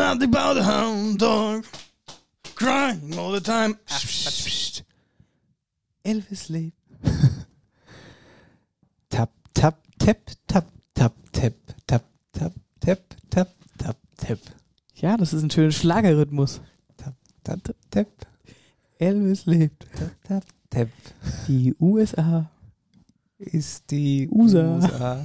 nothing about a hound dog. Crying all the time. Elvis lebt. tap, tap, tap, tap, tap, tap, tap, tap, tap, tap, tap, tap. Ja, das ist ein schöner Schlagerrhythmus. Tap, tap, tap, tap. Elvis lebt. Tap, tap, tap. Die USA Ist die USA. USA.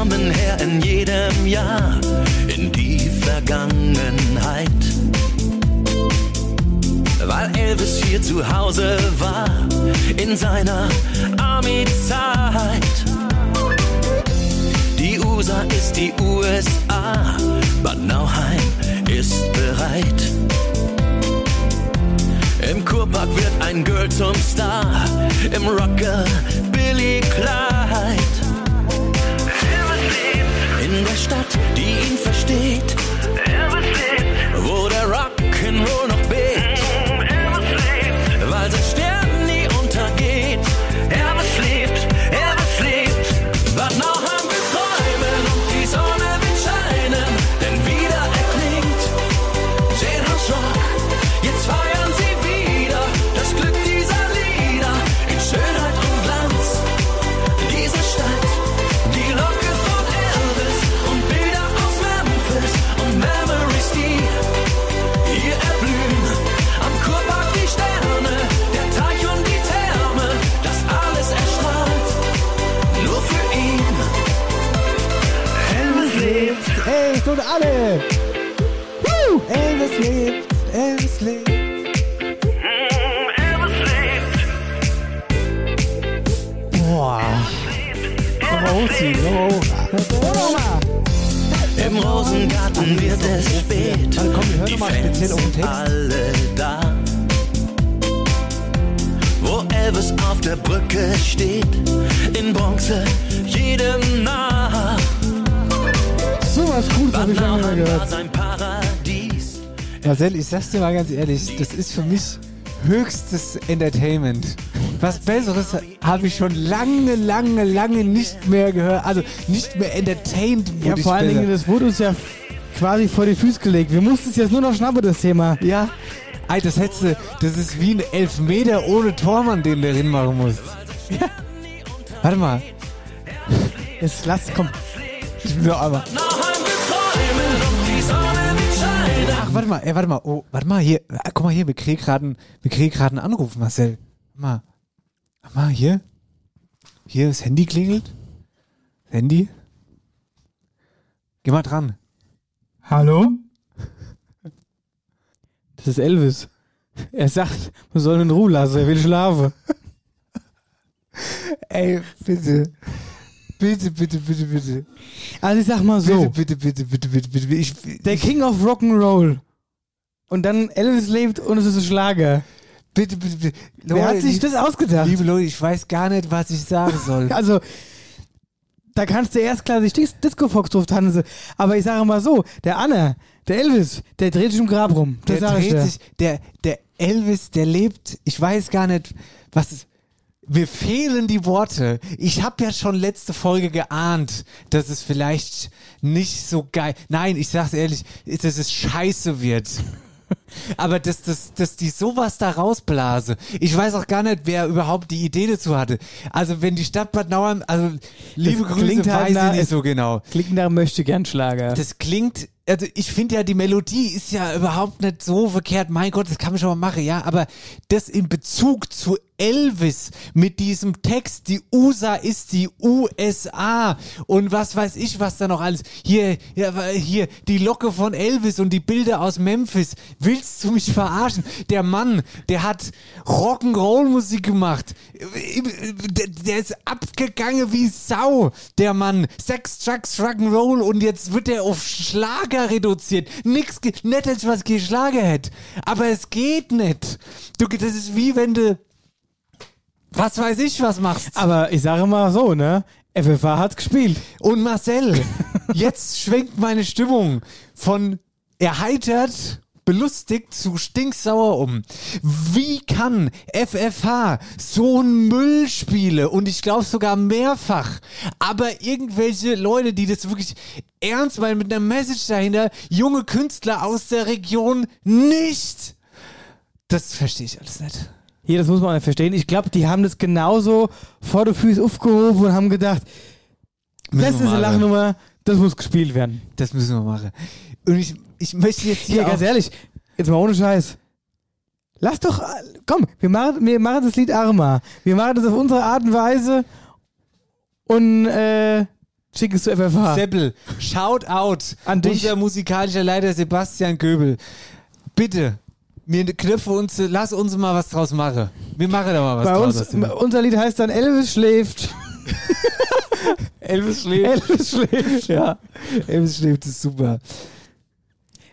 Kommen her in jedem Jahr in die Vergangenheit. Weil Elvis hier zu Hause war in seiner Army-Zeit. Die USA ist die USA, Bad Nauheim ist bereit. Im Kurpark wird ein Girl zum Star, im Rocker Billy Clyde. In der Stadt, die ihn versteht. Elvis lebt, wo der Rock'n'Roll noch sag's dir mal ganz ehrlich, das ist für mich höchstes Entertainment. Was Besseres habe ich schon lange, lange, lange nicht mehr gehört. Also nicht mehr entertained. Ja, vor ich allen. Dingen, das wurde uns ja quasi vor die Füße gelegt. Wir mussten es jetzt nur noch schnappen, das Thema. Ja, Ey, das hättest du, das ist wie ein Elfmeter ohne Tormann, den du drin machen musst. Warte mal, Jetzt lass, komm. ich will noch einmal. Warte mal, ey, warte mal, oh, warte mal, hier, ah, guck mal hier, wir kriegen gerade einen, wir kriegen gerade einen Anruf, Marcel. Warte mal, warte mal, hier, hier, das Handy klingelt. Handy. Geh mal dran. Hallo? Das ist Elvis. Er sagt, man soll ihn in Ruhe lassen, er will schlafen. Ey, bitte. Bitte, bitte, bitte, bitte. Also ich sag mal so, Bitte, bitte, bitte, bitte, bitte, bitte. Ich, der King of Rock'n'Roll. Und dann Elvis lebt und es ist ein Schlager. bitte, bitte, bitte. Wer hat sich das ausgedacht? Liebe Leute, ich weiß gar nicht, was ich sagen soll. Also, da kannst du erstklassig Dis Disco Fox drauf tanzen. Aber ich sage mal so, der Anna, der Elvis, der dreht sich im Grab rum. Das der dreht sich, der, der Elvis, der lebt, ich weiß gar nicht, was es, mir fehlen die Worte. Ich habe ja schon letzte Folge geahnt, dass es vielleicht nicht so geil, nein, ich sag's ehrlich, dass es scheiße wird. Aber dass, dass, dass die sowas da rausblase. Ich weiß auch gar nicht, wer überhaupt die Idee dazu hatte. Also wenn die Stadt Bad Nauheim, also liebe Grüße, klingt halt weiß nach- ich nicht so genau. Klingt nach möchte gern Schlager. Das klingt, also ich finde ja, die Melodie ist ja überhaupt nicht so verkehrt. Mein Gott, das kann man schon mal machen, ja. Aber das in Bezug zu Elvis mit diesem Text, die USA ist die USA und was weiß ich, was da noch alles. Hier, ja, hier, die Locke von Elvis und die Bilder aus Memphis. Willst du mich verarschen? Der Mann, der hat Rock'n'Roll-Musik gemacht. Der, ist abgegangen wie Sau, der Mann. Sex, Drugs, Rock'n'Roll und jetzt wird er auf Schlager reduziert. Nix, nicht als was gegen Schlager hätte. Aber es geht nicht. Du, das ist wie wenn du, was weiß ich, was machst. Aber ich sage mal so, ne? FFH hat's gespielt. Und Marcel, jetzt schwenkt meine Stimmung von erheitert, belustigt zu stinksauer um. Wie kann FFH so ein Müll spiele und ich glaube sogar mehrfach, aber irgendwelche Leute, die das wirklich ernst meinen mit einer Message dahinter, junge Künstler aus der Region nicht. Das verstehe ich alles nicht. Hier, das muss man ja verstehen. Ich glaube, die haben das genauso vor der Füße aufgehoben und haben gedacht, Müssen das ist eine. Lachnummer, das muss gespielt werden. Das müssen wir machen. Und ich, ich möchte jetzt hier auch ganz ehrlich, jetzt mal ohne Scheiß. Lass doch, komm, wir machen, wir machen das Lied Arma. Wir machen das auf unsere Art und Weise und äh, schicken es zu FFH. Seppel, shout out An dich. Unser musikalischer Leiter Sebastian Göbel. Bitte, mir Knöpfe uns, lass uns mal was draus machen. Wir machen da mal was Bei draus. uns, unser Lied heißt dann Elvis schläft. Elvis schläft. Elvis schläft. Ja, Elvis schläft ist super.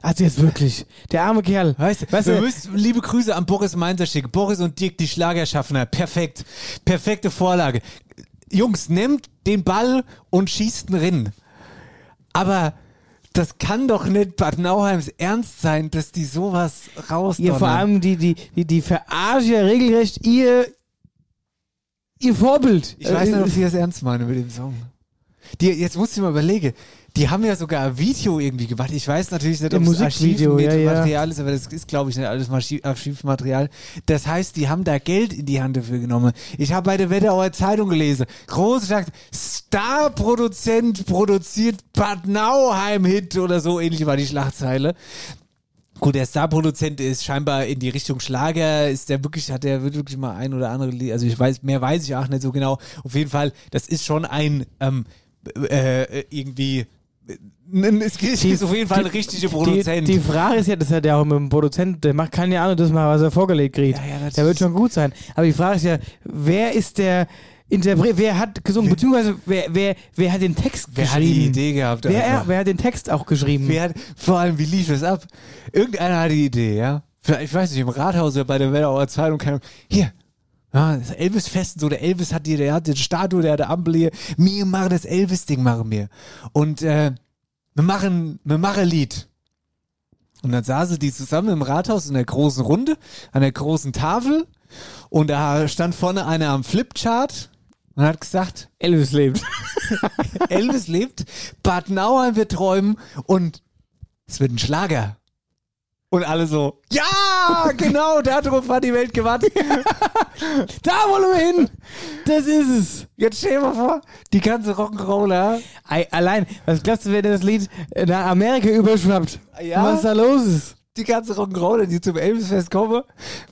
Also jetzt wirklich, der arme Kerl. Weißt, Weißt du, du- wir müssen liebe Grüße an Boris Mainzer schicken. Boris und Dirk, die Schlagerschaffner. Perfekt. Perfekte Vorlage. Jungs, nehmt den Ball und schießt ihn rein. Aber das kann doch nicht Bad Nauheims Ernst sein, dass die sowas raus. Ihr vor allem die, die, die, die verarschen ja regelrecht ihr, ihr Vorbild. Ich weiß nicht, Äh, ob die das ernst meinen mit dem Song. Die, jetzt muss ich mal überlegen. Die haben ja sogar ein Video irgendwie gemacht. Ich weiß natürlich nicht, ob Ein es Musikvideo, ja, ja. Archivmaterial ist, aber das ist, glaube ich, nicht alles Archiv- Archivmaterial. Das heißt, die haben da Geld in die Hand dafür genommen. Ich habe bei der Wetterauer Zeitung gelesen. Groß sagt, Star-Produzent produziert Bad Nauheim-Hit oder so ähnlich war die Schlagzeile. Gut, der Star-Produzent ist scheinbar in die Richtung Schlager, ist der wirklich, hat der wirklich mal ein oder andere, also ich weiß, mehr weiß ich auch nicht so genau. Auf jeden Fall, das ist schon ein, ähm, äh, irgendwie, äh, es ist auf jeden Fall ein richtiger Produzent. Die, die Frage ist ja, das hat ja auch mit dem Produzent, der macht keine Ahnung, das mal, was er vorgelegt kriegt. Ja, ja, der wird schon gut sein. Aber die Frage ist ja, wer ist der Interpret, wer hat gesungen, beziehungsweise wer, wer, wer hat den Text Wer hat geschrieben? die Idee gehabt? Wer, einfach? wer hat den Text auch geschrieben? Wer hat, vor allem, wie lief es ab? Irgendeiner hat die Idee, ja? Vielleicht, ich weiß nicht, im Rathaus oder bei der Wetterauer Zeitung, keine Ahnung. Hier, ja, das Elvis-Fest, so der Elvis hat hier, der hat die Statue, der hat eine Ampel hier. Wir machen das Elvis-Ding, machen wir. Und äh, wir machen, wir machen ein Lied. Und dann saßen die zusammen im Rathaus in der großen Runde, an der großen Tafel. Und da stand vorne einer am Flipchart und hat gesagt, Elvis lebt. Elvis lebt, Bad Nauheim wird träumen und es wird ein Schlager. Und alle so, ja, genau, darauf hat die Welt gewartet. da wollen wir hin! Das ist es! Jetzt stell dir mal vor, die ganze Rock'n'Roller. Ei, allein, was glaubst du, wenn das Lied nach Amerika überschwappt? Ja. Was da los ist? Die ganze Rock'n'Roller, die zum Elvis-Fest kommen,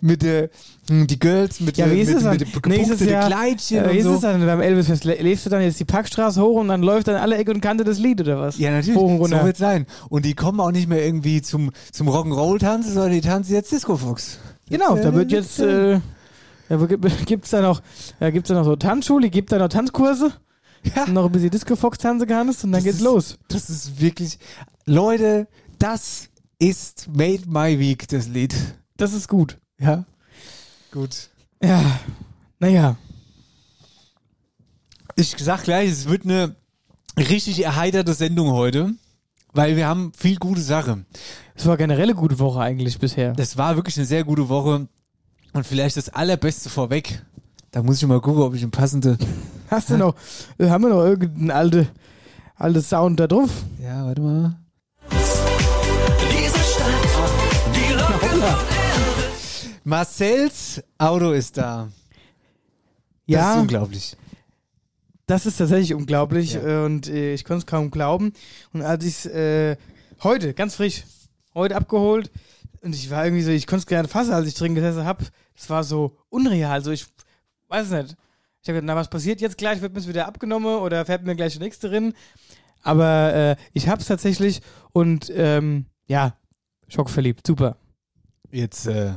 mit der, hm, die Girls, mit Ja, wie ist mit, dann? mit gepunkteten Jahr, Kleidchen äh, wie und ist so. es dann beim Elvis-Fest? Lebst du dann jetzt die Packstraße hoch und dann läuft dann alle Ecke und Kante das Lied oder was? Ja, natürlich. Hoch und runter. So wird's sein. Und die kommen auch nicht mehr irgendwie zum, zum Rock'n'Roll tanzen, sondern die tanzen jetzt Disco Fox. Genau, da wird jetzt, äh, da gibt- gibt's da noch, da gibt's da noch so Tanzschule, gibt da noch Tanzkurse, Ja. noch ein bisschen Disco-Fox-Tanze kannst und dann Das geht's ist- los. Das ist wirklich, Leute, das ist Made My Week, das Lied. Das ist gut. Ja. Gut. Ja, naja. Ich sag gleich, es wird eine richtig erheiterte Sendung heute, weil wir haben viel gute Sache. Es war generell eine gute Woche eigentlich bisher. Das war wirklich eine sehr gute Woche und vielleicht das allerbeste vorweg. Da muss ich mal gucken, ob ich eine passende. Hast du noch, haben wir noch irgendeinen alte, alte Sound da drauf? Ja, warte mal. Marcells Auto ist da. Das Ja, ist unglaublich. das ist tatsächlich unglaublich Ja. äh, und äh, ich konnte es kaum glauben. Und als ich es äh, heute, ganz frisch, heute abgeholt und ich war irgendwie so, ich konnte es gerade fassen, als ich drin gesessen habe. Es war so unreal. So, ich weiß nicht. Ich habe gedacht, na, was passiert jetzt gleich? Wird mir es wieder abgenommen oder fährt mir gleich der nächste drin? Aber äh, ich habe es tatsächlich und ähm, ja, schockverliebt. Super. Jetzt äh,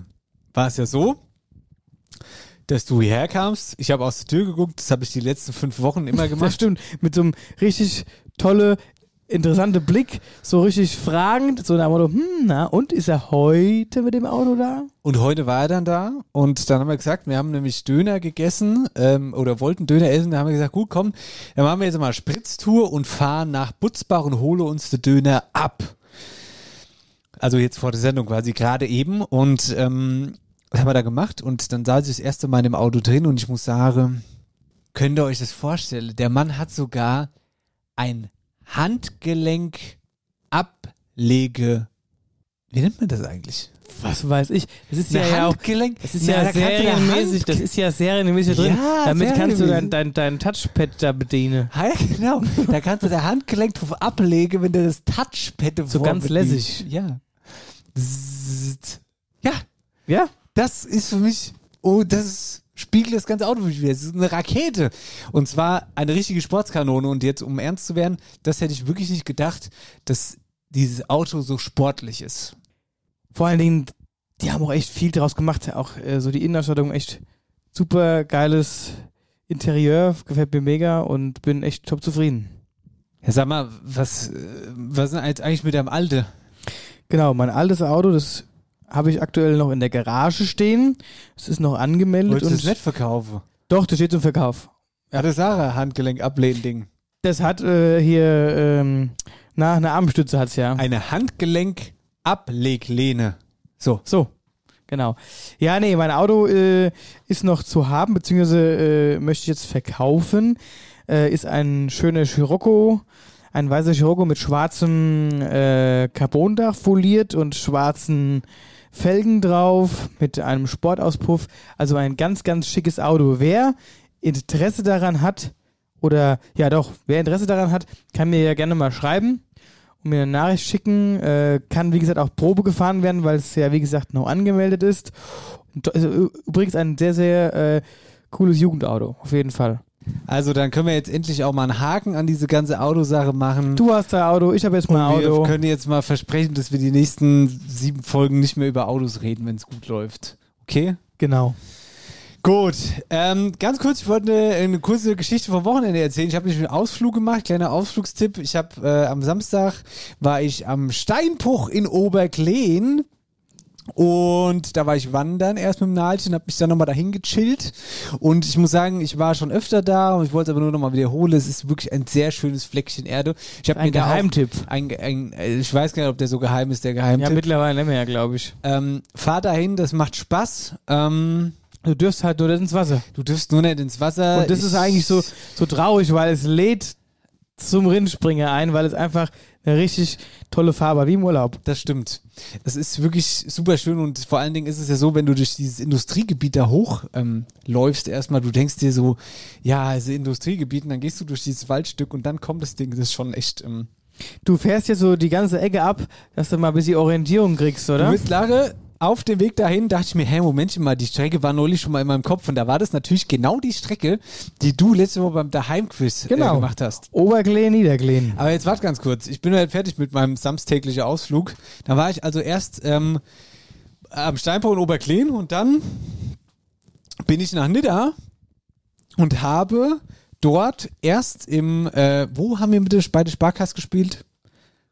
war es ja so, dass du hierher kamst. Ich habe aus der Tür geguckt. Das habe ich die letzten fünf Wochen immer Das gemacht. stimmt. Mit so einem richtig tolle, interessante Blick, so richtig fragend, so nach dem Motto, hm, na, und ist er heute mit dem Auto da? Und heute war er dann da und dann haben wir gesagt, wir haben nämlich Döner gegessen ähm, oder wollten Döner essen. Da haben wir gesagt, gut, komm, dann machen wir jetzt mal Spritztour und fahren nach Butzbach und hole uns den Döner ab. Also jetzt vor der Sendung quasi gerade eben und ähm, was haben wir da gemacht? Und dann saß ich das erste Mal in dem Auto drin und ich muss sagen, könnt ihr euch das vorstellen? Der Mann hat sogar ein Handgelenk ablege. Wie nennt man das eigentlich? Was weiß ich. Das ist ja, ja auch. Handgelenk? Das ist ja, der serienmäßig, das ist ja serienmäßig drin. Ja, Damit kannst du dein, dein, dein Touchpad da bedienen. Ja, genau. Da kannst du der Handgelenk drauf ablegen, wenn du das Touchpad So ganz lässig. Ja. Ja, Ja? das ist für mich, oh, das ist, spiegelt das ganze Auto für mich wieder. Das ist eine Rakete. Und zwar eine richtige Sportskanone. Und jetzt, um ernst zu werden, das hätte ich wirklich nicht gedacht, dass dieses Auto so sportlich ist. Vor allen Dingen, die haben auch echt viel draus gemacht. Auch äh, so die Innenausstattung, echt super geiles Interieur, gefällt mir mega und bin echt top zufrieden. Ja, sag mal, was, äh, was ist denn jetzt eigentlich mit deinem Alte? Genau, mein altes Auto, das habe ich aktuell noch in der Garage stehen. Es ist noch angemeldet Wolltest du und das nicht verkaufen? doch, das steht zum Verkauf. Ja, das Sarah Handgelenk ablehnen Ding. Das hat äh, hier ähm, na eine Armstütze hat's ja. Eine Handgelenk Ableglehne. So. So, genau. Ja, nee, mein Auto äh, ist noch zu haben, beziehungsweise äh, möchte ich jetzt verkaufen. Äh, ist ein schöner Scirocco, ein weißer Scirocco mit schwarzem äh, Carbondach foliert und schwarzen Felgen drauf, mit einem Sportauspuff. Also ein ganz, ganz schickes Auto. Wer Interesse daran hat, oder ja doch, wer Interesse daran hat, kann mir ja gerne mal schreiben und mir eine Nachricht schicken. Äh, kann, wie gesagt, auch Probe gefahren werden, weil es ja, wie gesagt, noch angemeldet ist. Und, also, übrigens ein sehr, sehr äh, cooles Jugendauto, auf jeden Fall. Also dann können wir jetzt endlich auch mal einen Haken an diese ganze Autosache machen. Du hast da Auto, ich habe jetzt mal Und wir Auto. können jetzt mal versprechen, dass wir die nächsten sieben Folgen nicht mehr über Autos reden, wenn es gut läuft. Okay? Genau. Gut. Ähm, ganz kurz, ich wollte eine, eine kurze Geschichte vom Wochenende erzählen. Ich habe nämlich einen Ausflug gemacht, kleiner Ausflugstipp. Ich habe äh, am Samstag war ich am Steinbruch in Oberkleen und da war ich wandern erst mit dem Nalchen, habe mich dann nochmal dahin gechillt und ich muss sagen, ich war schon öfter da und ich wollte es aber nur nochmal wiederholen. Es ist wirklich ein sehr schönes Fleckchen Erde. Ich habe mir da Geheimtipp. Ein, ein, äh, ich weiß gar nicht, ob der so geheim ist, der Geheimtipp. Ja, mittlerweile nicht mehr, glaube ich. ähm, fahr dahin, das macht Spaß. Ähm, Du dürfst halt nur ins Wasser. du dürfst nur nicht ins Wasser. Und das Ich- ist eigentlich so, so traurig, weil es lädt zum Rinnspringer ein, weil es einfach eine richtig tolle Farbe wie im Urlaub. Das stimmt. Es ist wirklich super schön und vor allen Dingen ist es ja so, wenn du durch dieses Industriegebiet da hoch ähm, läufst, erstmal, du denkst dir so, ja, also Industriegebiet, und dann gehst du durch dieses Waldstück und dann kommt das Ding, das ist schon echt. Ähm, Du fährst jetzt so die ganze Ecke ab, dass du mal ein bisschen Orientierung kriegst, Du oder? bist Lare, auf dem Weg dahin dachte ich mir, hey, Momentchen mal, die Strecke war neulich schon mal in meinem Kopf und da war das natürlich genau die Strecke, die du letzte Woche beim Daheimquiz äh, Genau. gemacht hast. Oberkleen, Niederkleen. Aber jetzt warte ganz kurz. Ich bin halt fertig mit meinem samstäglichen Ausflug. Da war ich also erst ähm, am Steinbau in Oberkleen und dann bin ich nach Nidda und habe dort erst im, äh, wo haben wir mit der, bei der Sparkasse gespielt?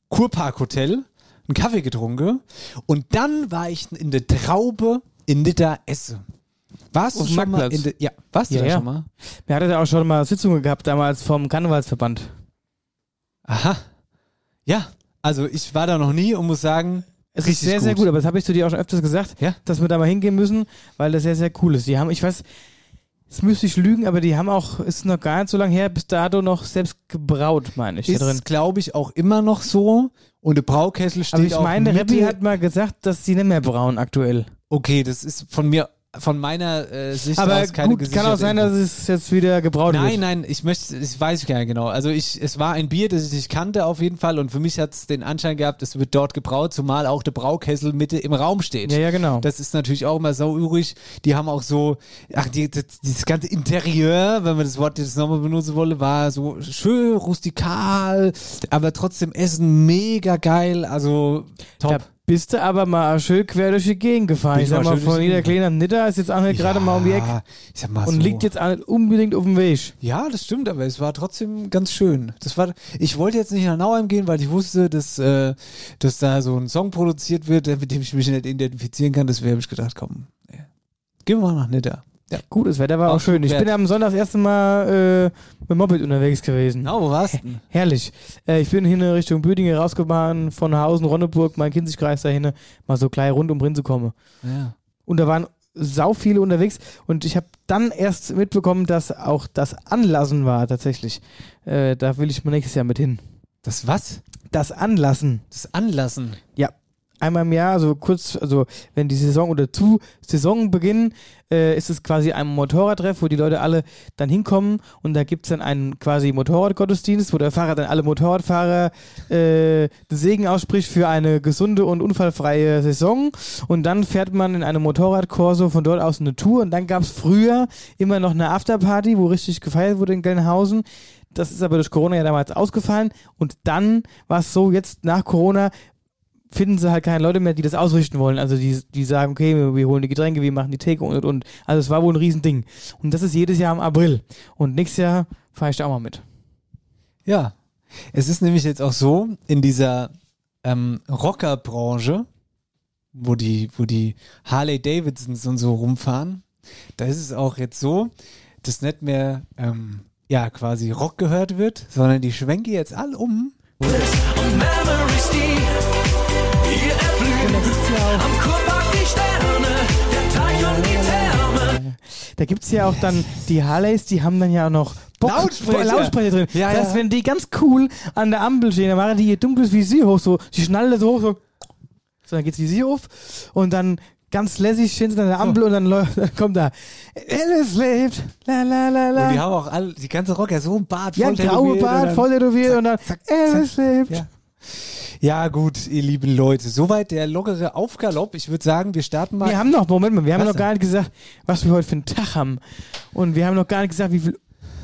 Kurpark Hotel, einen Kaffee getrunken und dann war ich in der Traube in Nidda Esse. Warst du Auf dem schon mal in der, ja, warst du Ja, da ja. schon mal? Wir hatten ja auch schon mal Sitzungen gehabt damals vom Karnevalsverband. Aha. Ja, also ich war da noch nie und muss sagen, Es ist sehr, sehr gut, aber das habe ich zu dir auch schon öfters gesagt, Ja? dass wir da mal hingehen müssen, weil das sehr, sehr cool ist. Die haben, ich weiß, jetzt müsste ich lügen, aber die haben auch, ist noch gar nicht so lange her, bis dato noch selbst gebraut, meine ich, da. Ist, glaube ich, auch immer noch so. Und der Braukessel steht Aber ich meine, der Mitte- hat mal gesagt, dass sie nicht mehr brauen aktuell. Okay, das ist von mir, von meiner äh, Sicht Aber aus keine gut, kann auch sein, dass es jetzt wieder gebraut Nein, wird. nein, ich möchte, ich weiß gar nicht genau. Also ich, es war ein Bier, das ich nicht kannte auf jeden Fall und für mich hat es den Anschein gehabt, es wird dort gebraut, zumal auch der Braukessel Mitte im Raum steht. Ja, ja, genau. Das ist natürlich auch immer so übrig. Die haben auch so, ach, die, das, dieses ganze Interieur, wenn man das Wort jetzt nochmal benutzen wolle, war so schön rustikal, aber trotzdem Essen mega geil, also top. Da bist du aber mal schön quer durch die Gegend gefahren. Bin Ich sag mal von jeder kleinen Nitter ist jetzt auch nicht gerade mal um die Ecke Ja, Ich sag mal und so. liegt jetzt auch nicht unbedingt auf dem Weg. Ja, das stimmt, aber es war trotzdem ganz schön. Das war, ich wollte jetzt nicht nach Nauheim gehen, weil ich wusste, dass, äh, dass da so ein Song produziert wird, mit dem ich mich nicht identifizieren kann. Deswegen habe ich gedacht, komm, gehen wir mal nach Nidda. Ja. Gut, das Wetter war auch Auch schön. Ich bin am Sonntag das erste Mal äh, mit Moped unterwegs gewesen. Na, wo warst du? Herrlich. Äh, ich bin hin in Richtung Büdingen rausgefahren, von Hausen, Ronneburg, mein Kinzigkreis dahin, mal so klein rund um Rin zu kommen. Ja. Und da waren sau viele unterwegs und ich habe dann erst mitbekommen, dass auch das Anlassen war tatsächlich. Äh, da will ich mal nächstes Jahr mit hin. Das was? Das Anlassen. Das Anlassen. Ja. Einmal im Jahr, also kurz, also wenn die Saison oder zu Saisonbeginn äh, ist es quasi ein Motorradtreff, wo die Leute alle dann hinkommen und da gibt es dann einen quasi Motorradgottesdienst, wo der Fahrer dann alle Motorradfahrer äh, den Segen ausspricht für eine gesunde und unfallfreie Saison und dann fährt man in einem Motorradkorso von dort aus eine Tour und dann gab es früher immer noch eine Afterparty, wo richtig gefeiert wurde in Gelnhausen. Das ist aber durch Corona ja damals ausgefallen und dann war es so, jetzt nach Corona finden sie halt keine Leute mehr, die das ausrichten wollen. Also die, die sagen, okay, wir, wir holen die Getränke, wir machen die Theke und und und. Also es war wohl ein Riesending. Und das ist jedes Jahr im April. Und nächstes Jahr fahre ich da auch mal mit. Ja. Es ist nämlich jetzt auch so, in dieser ähm, Rockerbranche, wo die, wo die Harley Davidsons und so rumfahren, da ist es auch jetzt so, dass nicht mehr ähm, ja quasi Rock gehört wird, sondern die schwenken jetzt alle um. Und Memories, die hier erblühen. Am Kurpark die Sterne, der Teich und die Therme. Da gibt es ja auch dann die Harleys, die haben dann ja noch Box Lautsprecher. Lautsprecher drin. Ja, das heißt, ja. wenn die ganz cool an der Ampel stehen, dann machen die ihr dunkles Visier hoch, so, die schnallen das so hoch, so, so dann geht's Visier auf und dann ganz lässig stehen sie an der Ampel und dann, läu- dann kommt da Alice lebt, la la la la. Und die haben auch alle, die ganze Rocker so ein Bart ja, voll graue tätowiert und Bart, voll tätowiert und dann zack, Alice lebt. Ja. Ja, gut, ihr lieben Leute. Soweit der lockere Aufgalopp. Ich würde sagen, wir starten mal. Wir haben noch, Moment mal, wir haben Was noch gar nicht gesagt, was wir heute für einen Tag haben. Und wir haben noch gar nicht gesagt, wie viel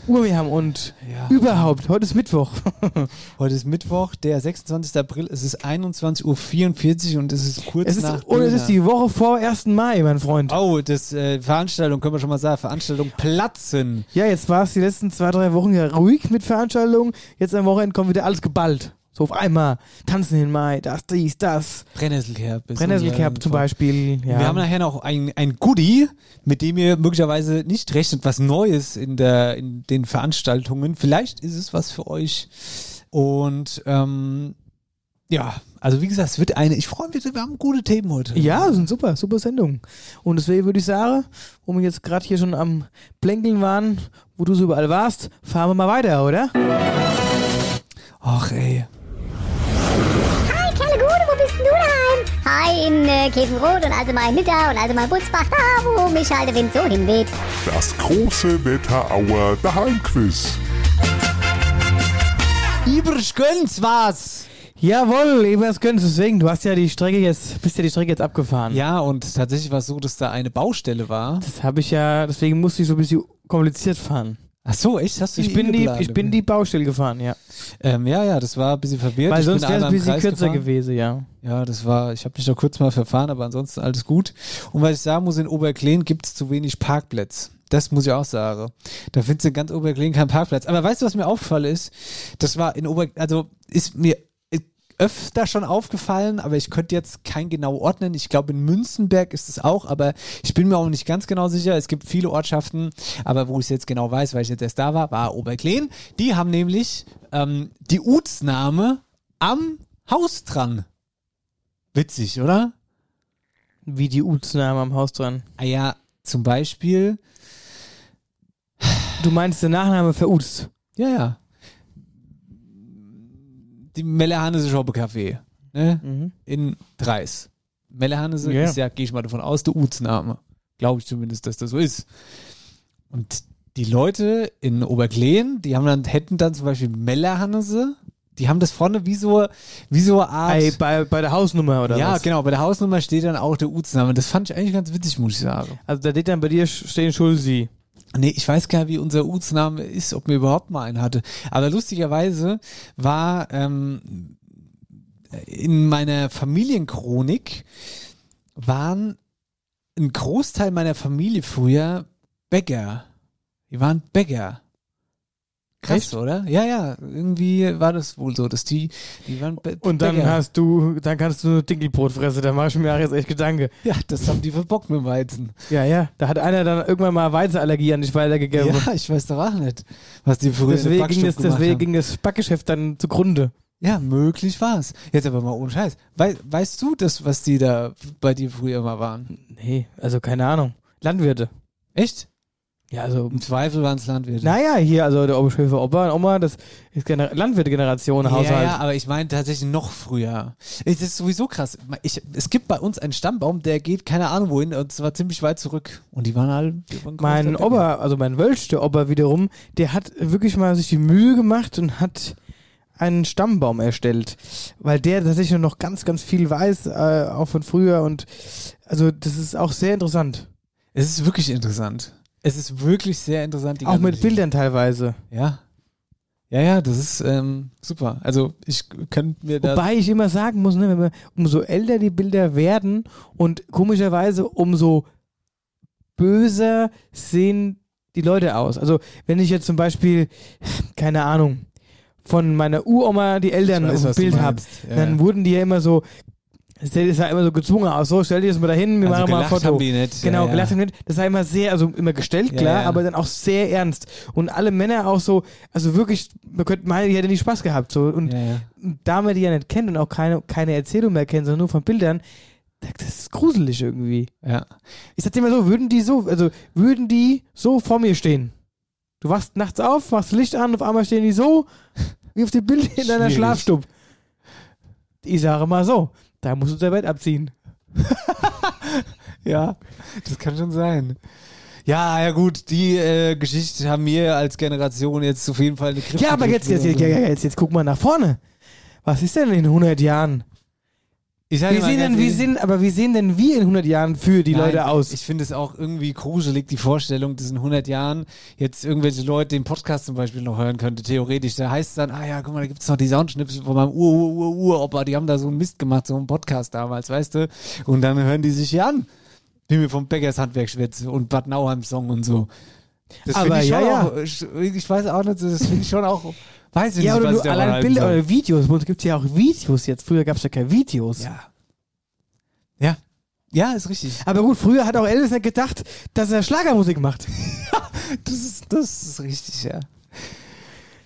Uhr wir haben und Ja. überhaupt. Heute ist Mittwoch. Heute ist Mittwoch, der 26. April. Es ist 21.44 Uhr und es ist kurz es ist, nach. und es ist die Woche vor 1. Mai, mein Freund. Oh, das äh, Veranstaltung, können wir schon mal sagen, Veranstaltung Platzen. Ja, jetzt war es die letzten zwei, drei Wochen ja ruhig mit Veranstaltungen. Jetzt am Wochenende kommt wieder alles geballt. So auf einmal. Tanzen in Mai, das, dies, das. Brennnesselkerb unser- zum Beispiel. Ja. Wir haben nachher noch ein, ein Goodie, mit dem ihr möglicherweise nicht rechnet, was Neues in, der, in den Veranstaltungen. Vielleicht ist es was für euch. Und ähm, ja, also wie gesagt, es wird eine, ich freue mich, wir haben gute Themen heute. Ja, das sind super, super Sendungen. Und deswegen würde ich sagen, wo wir jetzt gerade hier schon am Plänkeln waren, wo du so überall warst, fahren wir mal weiter, oder? Ach ey. Hi, in äh, Käfenrot und also mal in Nidda und also mal in Butzbach, da wo mich halt der Wind so hinweht. Das große Wetterauer Daheimquiz. Ibrisch gönn's was! Jawohl, Ebers Göns, deswegen, du hast ja die Strecke jetzt, bist ja die Strecke jetzt abgefahren. Ja, und tatsächlich war es so, dass da eine Baustelle war. Das habe ich ja, deswegen musste ich so ein bisschen kompliziert fahren. Ach so, echt? Hast du Ich bin die, ich bin die Baustelle gefahren, ja. Ähm, ja, ja, das war ein bisschen verwirrt. Weil sonst wäre es ein bisschen Kreis kürzer gefahren. gewesen, ja. Ja, das war, ich habe mich noch kurz mal verfahren, aber ansonsten alles gut. Und was ich sagen muss, in Oberkleen gibt es zu wenig Parkplätze. Das muss ich auch sagen. Da findest du in ganz Oberkleen keinen Parkplatz. Aber weißt du, was mir aufgefallen ist? Das war in Ober, also ist mir öfter schon aufgefallen, aber ich könnte jetzt kein genau ordnen. Ich glaube, in Münzenberg ist es auch, aber ich bin mir auch nicht ganz genau sicher. Es gibt viele Ortschaften, aber wo ich es jetzt genau weiß, weil ich jetzt erst da war, war Oberkleen. Die haben nämlich ähm, die Utsname am Haus dran. Witzig, oder? Wie die Uzname am Haus dran. Ah ja, zum Beispiel, Du meinst der Nachname veruzt. ja, ja. Die Mellehanese Shoppe Café, ne? Mhm. In Dreis. Mellehanese Ja. ist ja, gehe ich mal davon aus, der Utsname. Glaube ich zumindest, dass das so ist. Und die Leute in Oberkleen, die haben dann, hätten dann zum Beispiel Mellehanese, die haben das vorne wie so, wie so eine Art. Bei, bei, bei der Hausnummer oder ja, was? genau, bei der Hausnummer steht dann auch der Utsname. Das fand ich eigentlich ganz witzig, muss ich sagen. Also da steht dann bei dir stehen Schulzi. Nee, ich weiß gar nicht, wie unser Utsname ist, ob mir überhaupt mal einen hatte. Aber lustigerweise war ähm, in meiner Familienchronik waren ein Großteil meiner Familie früher Bäcker. Die waren Bäcker. Krass, Echt? oder? Ja, ja, irgendwie war das wohl so, dass die, die waren Und dann Bäcker. hast du, dann kannst du Dinkelbrot fressen. Da mache ich mir auch jetzt echt Gedanke. ja, das haben die verbockt mit Weizen. Ja, ja. Da hat einer dann irgendwann mal Weizenallergie an dich weitergegeben. Ja, ich weiß doch auch nicht, was die früher Deswegen, ging das, deswegen haben. ging das Backgeschäft dann zugrunde. Ja, möglich war's. Jetzt aber mal ohne Scheiß. Wei weißt du das, was die da bei dir früher mal waren? Nee, also keine Ahnung. Landwirte. Echt? Ja, also. Im Zweifel waren es Landwirte. Naja, hier, also der Oberschöfer Opa und Oma, das ist Gener Landwirte-Generation, ja, Haushalt. ja, aber ich meine tatsächlich noch früher. Es ist sowieso krass. Ich, es gibt bei uns einen Stammbaum, der geht keine Ahnung wohin und zwar ziemlich weit zurück. Und die waren alle. Die waren Mein Opa, also mein Wölschte Opa wiederum, der hat wirklich mal sich die Mühe gemacht und hat einen Stammbaum erstellt, weil der tatsächlich noch ganz, ganz viel weiß, äh, auch von früher und also das ist auch sehr interessant. Es ist wirklich interessant. Es ist wirklich sehr interessant. Die auch mit Geschichte. Bildern teilweise. Ja. Ja, ja, das ist ähm, super. Also ich könnte mir da. Wobei ich immer sagen muss, ne, wir, umso älter die Bilder werden und komischerweise umso böser sehen die Leute aus. Also wenn ich jetzt zum Beispiel, keine Ahnung, von meiner Uroma die Eltern weiß, auf dem Bild habe. Ja, dann ja. wurden die ja immer so, es sah immer so gezwungen aus, so stell dir das mal dahin, wir Also machen mal ein Foto. haben die nicht. Genau, Ja, ja. gelacht haben die nicht. Das war immer sehr, also immer gestellt, Ja, klar, ja. aber dann auch sehr ernst. Und alle Männer auch so, also wirklich, man könnte meinen, die hätten nie Spaß gehabt. So. Und Ja, ja. da man die ja nicht kennt und auch keine, keine Erzählung mehr kennt, sondern nur von Bildern, das ist gruselig irgendwie. ja. Ich sag dir mal so, würden die so, also würden die so vor mir stehen? Du wachst nachts auf, machst Licht an, auf einmal stehen die so, wie auf dem Bild in deiner. Schlafstube. Ich sage mal so, da musst du dein Bett abziehen. Ja, das kann schon sein. Ja, ja gut, die äh, Geschichte haben wir als Generation jetzt auf jeden Fall eine Griff Ja, aber jetzt, jetzt, jetzt, jetzt, jetzt, jetzt guck mal nach vorne. Was ist denn in 100 Jahren? Wie sehen denn, wie sehen, aber wie sehen denn wir in 100 Jahren für die nein, Leute aus? Ich finde es auch irgendwie gruselig, die Vorstellung, dass in 100 Jahren jetzt irgendwelche Leute den Podcast zum Beispiel noch hören könnte, theoretisch. Da heißt es dann, ah ja, guck mal, da gibt es noch die Soundschnipsel von meinem Ur, Ur, Ur, Uropa, die haben da so einen Mist gemacht, so einen Podcast damals, weißt du? Und dann hören die sich hier an, wie wir vom Bäckers Handwerk schwätze und Bad Nauheim Song und so. Das Aber finde ich ja, schon ja. auch, ich weiß auch nicht, das finde ich schon auch, weiß ich ja, nicht, oder was nur allein Bilder soll. oder Videos. Uns gibt ja auch Videos jetzt. Früher gab es ja keine Videos. Ja. Ja. Ja, ist richtig. Aber gut, früher hat auch Elvis nicht gedacht, dass er Schlagermusik macht. Das ist, das ist richtig, ja.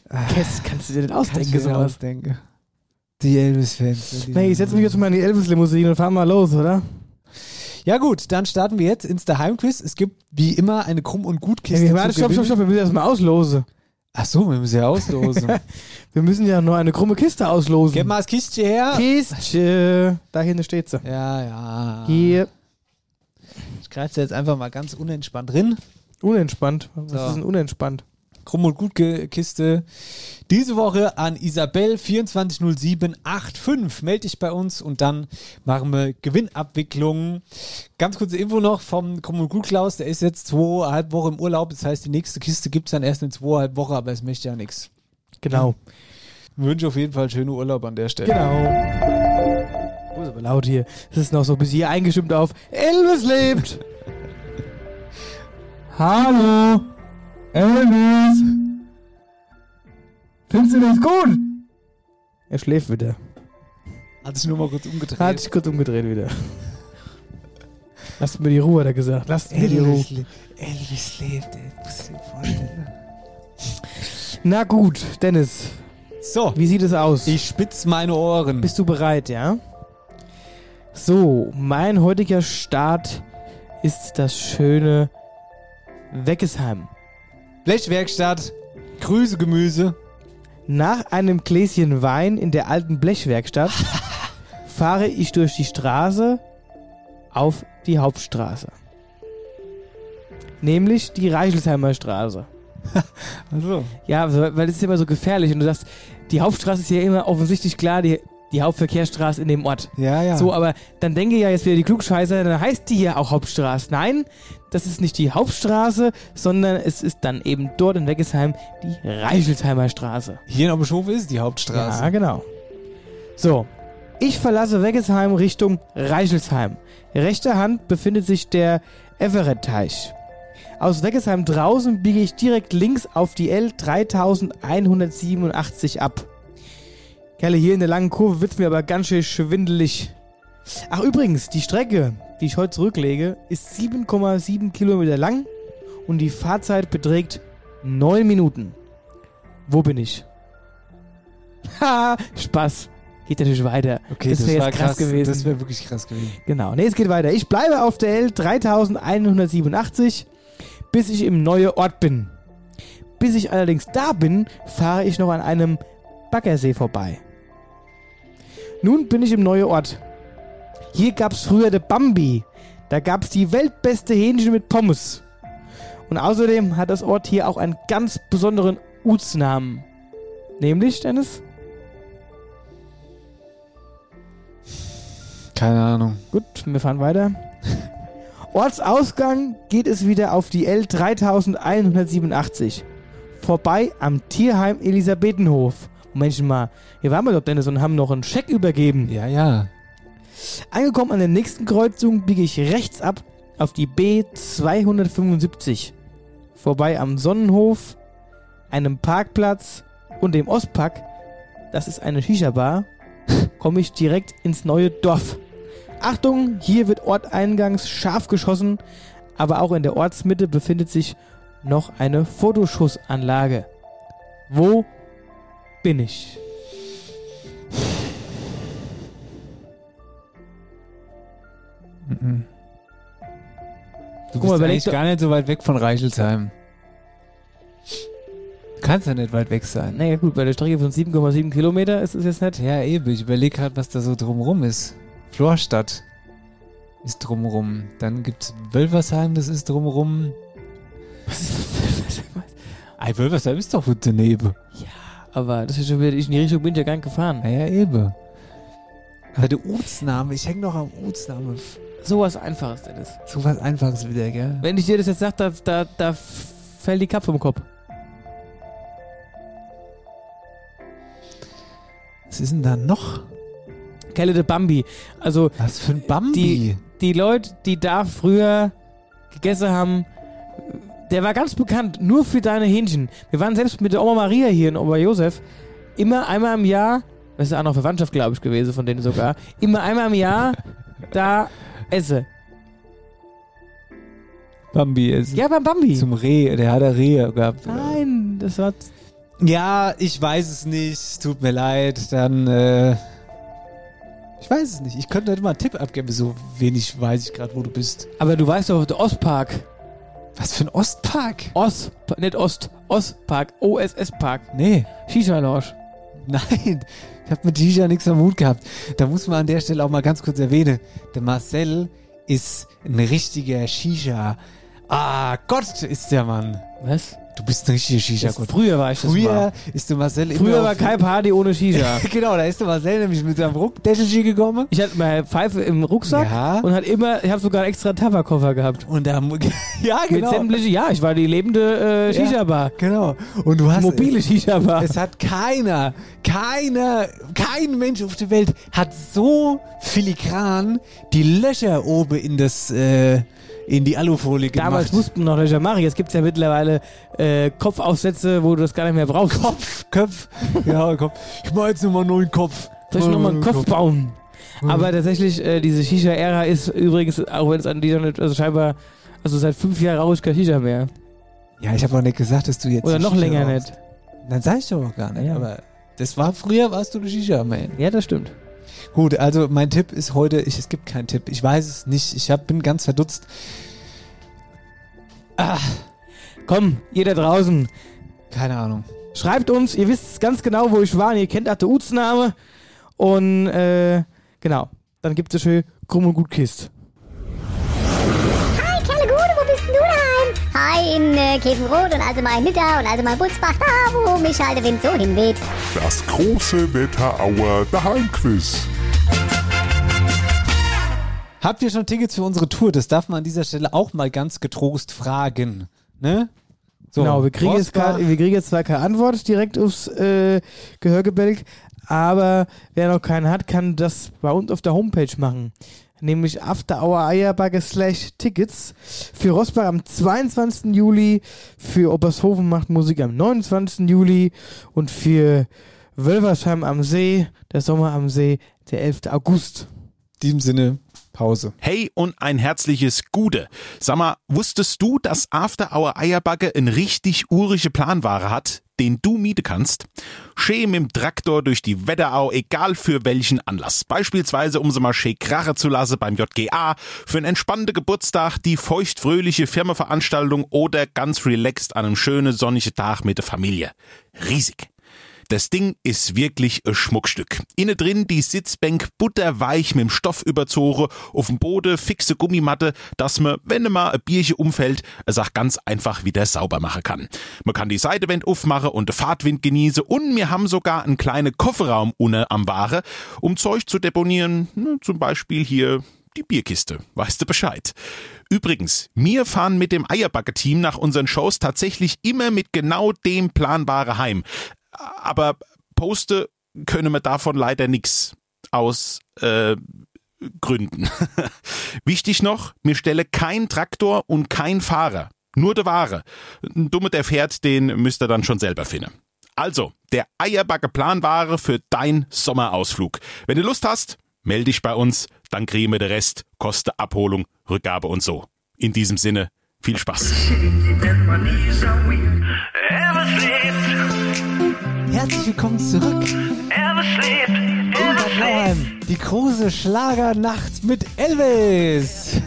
Das kannst du dir ich ausdenken, mir sowas. ausdenken. Die Elvis-Fans. Nee, ich setze mich jetzt mal in die Elvis-Limousine und fahr mal los, oder? Ja gut, dann starten wir jetzt ins Daheimquiz. Es gibt wie immer eine Krumm- und Gutkiste Ja, warte, stopp, stopp, stopp, wir müssen erstmal auslosen. Ach so, wir müssen ja auslosen. Wir müssen ja nur eine krumme Kiste auslosen. Gib mal das Kistchen her. Kiste. Da hinten steht sie. Ja, ja. Hier. Ich greife da jetzt einfach mal ganz unentspannt drin. Unentspannt. Was So. ist denn unentspannt? Krumm- und Gutkiste. Diese Woche an Isabel 240785. Meld dich bei uns und dann machen wir Gewinnabwicklung. Ganz kurze Info noch vom Krumm- und Gut Klaus. Der ist jetzt zweieinhalb Wochen im Urlaub. Das heißt, die nächste Kiste gibt es dann erst in zweieinhalb Wochen, aber es möchte ja nichts. Genau. Ich wünsche auf jeden Fall schönen Urlaub an der Stelle. Genau. Oh, ist aber laut hier. Es ist noch so bis hier eingestimmt auf Elvis lebt. Hallo. Elvis. Findest du das gut? Er schläft wieder. Hat sich nur mal kurz umgedreht. Hat sich kurz umgedreht wieder. Lasst mir die Ruhe, hat er gesagt. Lasst mir die Ruhe. Elvis, le- Elvis lebt, ey. Musst du dir vorstellen. Na gut, Dennis, So, wie sieht es aus? ich spitz meine Ohren. Bist du bereit, ja? So, mein heutiger Start ist das schöne Weggesheim. Blechwerkstatt, Grüße, Gemüse. Nach einem Gläschen Wein in der alten Blechwerkstatt fahre ich durch die Straße auf die Hauptstraße. Nämlich die Reichelsheimer Straße. Also, Ja, weil es ist immer so gefährlich und du sagst, die Hauptstraße ist ja immer offensichtlich klar die, die Hauptverkehrsstraße in dem Ort. ja, ja. So, aber dann denke ja jetzt wieder die Klugscheißer, dann heißt die hier auch Hauptstraße. Nein, das ist nicht die Hauptstraße, sondern es ist dann eben dort in Weggesheim die Reichelsheimer Straße. Hier in Oberschof ist die Hauptstraße. Ja, genau. So, ich verlasse Weggesheim Richtung Reichelsheim. Rechter Hand befindet sich der Everett-Teich. Aus Weggesheim draußen biege ich direkt links auf die L 3187 ab. Kerle, hier in der langen Kurve wird's mir aber ganz schön schwindelig. Ach übrigens, die Strecke, die ich heute zurücklege, ist 7,7 Kilometer lang und die Fahrzeit beträgt 9 Minuten. Wo bin ich? Ha, Spaß. Geht natürlich weiter. Okay, das wäre jetzt krass, gewesen. Das wäre wirklich krass gewesen. Genau. Nee, es geht weiter. Ich bleibe auf der L 3187, bis ich im neue Ort bin. Bis ich allerdings da bin, fahre ich noch an einem Baggersee vorbei. Nun bin ich im neue Ort. Hier gab es früher der Bambi. Da gab es die weltbeste Hähnchen mit Pommes. Und außerdem hat das Ort hier auch einen ganz besonderen Utsnamen. Nämlich, Dennis? Keine Ahnung. Gut, wir fahren weiter. Ortsausgang geht es wieder auf die L 3187. Vorbei am Tierheim Elisabethenhof. Moment mal, hier waren wir doch, Dennis, und haben noch einen Scheck übergeben. Ja, ja. Angekommen an der nächsten Kreuzung biege ich rechts ab auf die B 275. Vorbei am Sonnenhof, einem Parkplatz und dem Ostpark, das ist eine Shisha-Bar, komme ich direkt ins neue Dorf. Achtung, hier wird orteingangs scharf geschossen, aber auch in der Ortsmitte befindet sich noch eine Fotoschussanlage. Wo bin ich? Du Guck bist mal, eigentlich gar nicht so weit weg von Reichelsheim. Kannst ja nicht weit weg sein. Naja gut, bei der Strecke von 7,7 Kilometer ist es jetzt nicht. Ja, eben. Ich überlege gerade, was da so drumrum ist. Florstadt ist drumrum. Dann gibt's Wölversheim, das ist drumrum. Ey, Wölversheim ist doch gut daneben. Aber das ist schon wieder, ich in die Richtung bin ich ja gar nicht gefahren. Ja, ja, eben. Aber der Ortsname, ich hänge noch am Ortsname. Sowas Einfaches, Dennis. So was Einfaches wieder, gell? Wenn ich dir das jetzt sage, da, da, da fällt die Kappe vom Kopf. Was ist denn da noch? Kelle de Bambi. Also Was für ein Bambi? Die- die Leute, die da früher gegessen haben, der war ganz bekannt, nur für deine Hähnchen. Wir waren selbst mit der Oma Maria hier in Oberjosef immer einmal im Jahr, das ist auch noch Verwandtschaft, glaube ich, gewesen von denen sogar, immer einmal im Jahr da esse. Bambi ist. Ja, beim Bambi. Zum Reh, der hat er Rehe gehabt. Nein, das war Ja, ich weiß es nicht. Tut mir leid. Dann, äh. Ich weiß es nicht. Ich könnte nicht mal einen Tipp abgeben. So wenig weiß ich gerade, wo du bist. Aber du weißt doch, der Ostpark. Was für ein Ostpark? Ost, nicht Ost, Ostpark, OSS-Park. Nee. Shisha-Lounge. Nein. Ich habe mit Shisha nichts am Hut gehabt. Da muss man an der Stelle auch mal ganz kurz erwähnen. Der Marcel ist ein richtiger Shisha. Ah, Gott ist der Mann. Was? Du bist ein richtiger shisha Das, früher war ich das Früher mal. ist der Marcel Früher war keine Party ohne Shisha. genau, da ist der Marcel nämlich mit seinem Rucktäschchen gekommen. Ich hatte meine Pfeife im Rucksack Ja. und hat immer, ich habe sogar einen extra Tabakkoffer gehabt. Und da, ja, Mit genau. sämtliche, ja, ich war die lebende äh, Ja. Shisha-Bar. Genau. Und du hast Mobile Shisha-Bar. Es hat keiner, keiner, kein Mensch auf der Welt hat so filigran die Löcher oben in das, äh, in die Alufolie gemacht. Damals mussten noch Löcher machen. Jetzt gibt es ja mittlerweile äh, Kopfaufsätze, wo du das gar nicht mehr brauchst. Kopf, Kopf, ja, Kopf. Ich mach jetzt nochmal einen neuen Kopf. Soll ich nochmal einen Kopf bauen? Aber tatsächlich, äh, diese Shisha-Ära ist übrigens, auch wenn es an dieser, also scheinbar, also seit fünf Jahren rauche ich kein Shisha mehr. Ja, ich habe auch nicht gesagt, dass du jetzt. Oder noch Shisha länger rauchst. nicht. Dann sag ich doch auch gar nicht. Ja. Aber das war früher, warst du eine Shisha-Man. Ja, das stimmt. Gut, also mein Tipp ist heute, ich, es gibt keinen Tipp. Ich weiß es nicht. Ich hab, bin ganz verdutzt. Komm, ihr da draußen, Keine Ahnung. schreibt uns, ihr wisst ganz genau, wo ich war, und ihr kennt auch den Utsname. Und, äh, genau. Dann gibt es schön Krumm und Gut Hi, in äh, Käfenrot und also mal in Nidda und also mal in Butzbach, da wo mich halt der Wind so hinweht. Das große Wetterauer Daheimquiz. Habt ihr schon Tickets für unsere Tour? Das darf man an dieser Stelle auch mal ganz getrost fragen. Ne? So, genau, wir kriegen, jetzt grad, wir kriegen jetzt zwar keine Antwort direkt aufs äh, Gehörgebälk, aber wer noch keinen hat, kann das bei uns auf der Homepage machen. Nämlich After Hour Eierbagge slash Tickets. Für Rosbach am 22. Juli, für Obershofen macht Musik am 29. Juli und für Wölversheim am See, der Sommer am See, der 11. August. In diesem Sinne, Pause. Hey und ein herzliches Gude. Sag mal, wusstest du, dass After Hour Eierbagge ein richtig urische Planware hat, den du mieten kannst? Schön mit Traktor durch die Wetterau, egal für welchen Anlass. Beispielsweise, um sie mal schön krache zu lassen beim JGA, für einen entspannten Geburtstag, die feuchtfröhliche Firmenveranstaltung oder ganz relaxed an einem schönen sonnigen Tag mit der Familie. Riesig. Das Ding ist wirklich ein Schmuckstück. Innen drin die Sitzbank butterweich mit dem Stoff überzogen, auf dem Boden fixe Gummimatte, dass man, wenn mal ein Bierchen umfällt, es auch ganz einfach wieder sauber machen kann. Man kann die Seitewand aufmachen und den Fahrtwind genießen und wir haben sogar einen kleinen Kofferraum unten am Ware, um Zeug zu deponieren, ne, zum Beispiel hier die Bierkiste. Weißt du Bescheid? Übrigens, wir fahren mit dem Eierbacke-Team nach unseren Shows tatsächlich immer mit genau dem Planbare heim. Aber poste können wir davon leider nix aus äh, Gründen. Wichtig noch, mir stelle kein Traktor und kein Fahrer. Nur der Ware. Ein Dumme, der fährt, den müsst ihr dann schon selber finden. Also, der Eierbacke Planware für dein Sommerausflug. Wenn du Lust hast, melde dich bei uns, dann kriegen wir den Rest, Koste, Abholung, Rückgabe und so. In diesem Sinne, viel Spaß. Herzlich willkommen zurück. In Bad Nauheim. Die große Schlagernacht mit Elvis.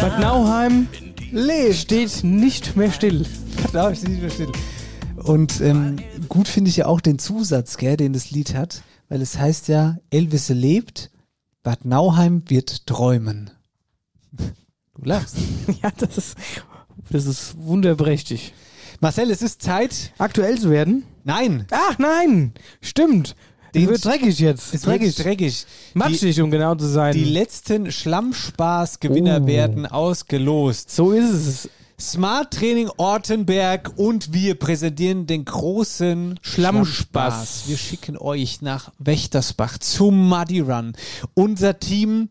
Bad Nauheim Lebt. steht nicht mehr still. Da hab ich nicht mehr still. Und ähm, gut finde ich ja auch den Zusatz, gell, den das Lied hat, weil es heißt ja, Elvis lebt, Bad Nauheim wird träumen. Du lachst. Ja, das ist, das ist wunderprächtig. Marcel, es ist Zeit. Aktuell zu werden? Nein, Ach nein, stimmt. Den- Es wird dreckig jetzt. es dreckig. wird dreckig. Matschig, um genau zu sein. Die letzten Schlammspaß-Gewinner Oh. werden ausgelost. so ist es. Smart Training Ortenberg und wir präsentieren den großen Schlammspaß. Wir schicken euch nach Wächtersbach zum Muddy Run. Unser Team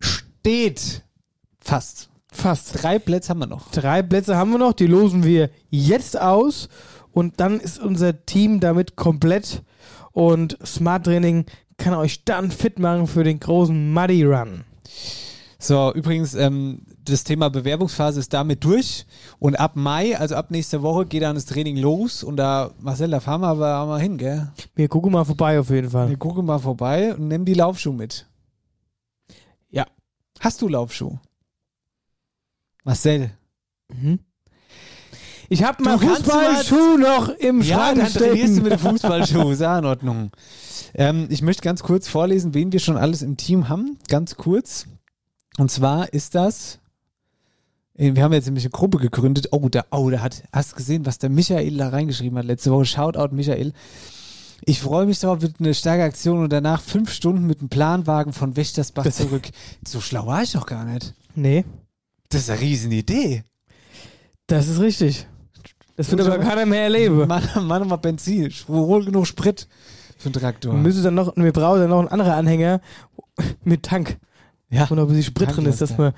steht fast. Fast. Drei Plätze haben wir noch. Drei Plätze haben wir noch, die losen wir jetzt aus und dann ist unser Team damit komplett und Smart Training kann euch dann fit machen für den großen Muddy Run. So, übrigens, ähm, das Thema Bewerbungsphase ist damit durch. Und ab Mai, also ab nächster Woche, geht dann das Training los. Und da, Marcel, da fahren wir aber mal hin, gell? Wir gucken mal vorbei auf jeden Fall. Wir gucken mal vorbei und nehmen die Laufschuhe mit. Ja. Hast du Laufschuhe? Marcel. Mhm. Ich habe mal Fußballschuh noch im Ja, Schrank dann trainierst du stecken. mit dem Fußballschuh. Ist ja in Ordnung. Ähm, ich möchte ganz kurz vorlesen, wen wir schon alles im Team haben. Ganz kurz. Und zwar ist das. äh, Wir haben jetzt nämlich eine Gruppe gegründet. Oh, da, oh, da hat, hast du gesehen, was der Michael da reingeschrieben hat letzte Woche? Shoutout Michael. Ich freue mich darauf, wird eine starke Aktion und danach fünf Stunden mit dem Planwagen von Wächtersbach Das- zurück. So schlau war ich doch gar nicht. Nee, Das ist eine Riesenidee. das ist richtig. Das wird aber keiner mehr erleben. Mann, Mann, mal Benzin. Hol genug Sprit für einen Traktor. Wir müssen dann noch, wir brauchen dann noch einen anderen Anhänger mit Tank, Ja. wo noch ein bisschen Sprit drin ist, dass wir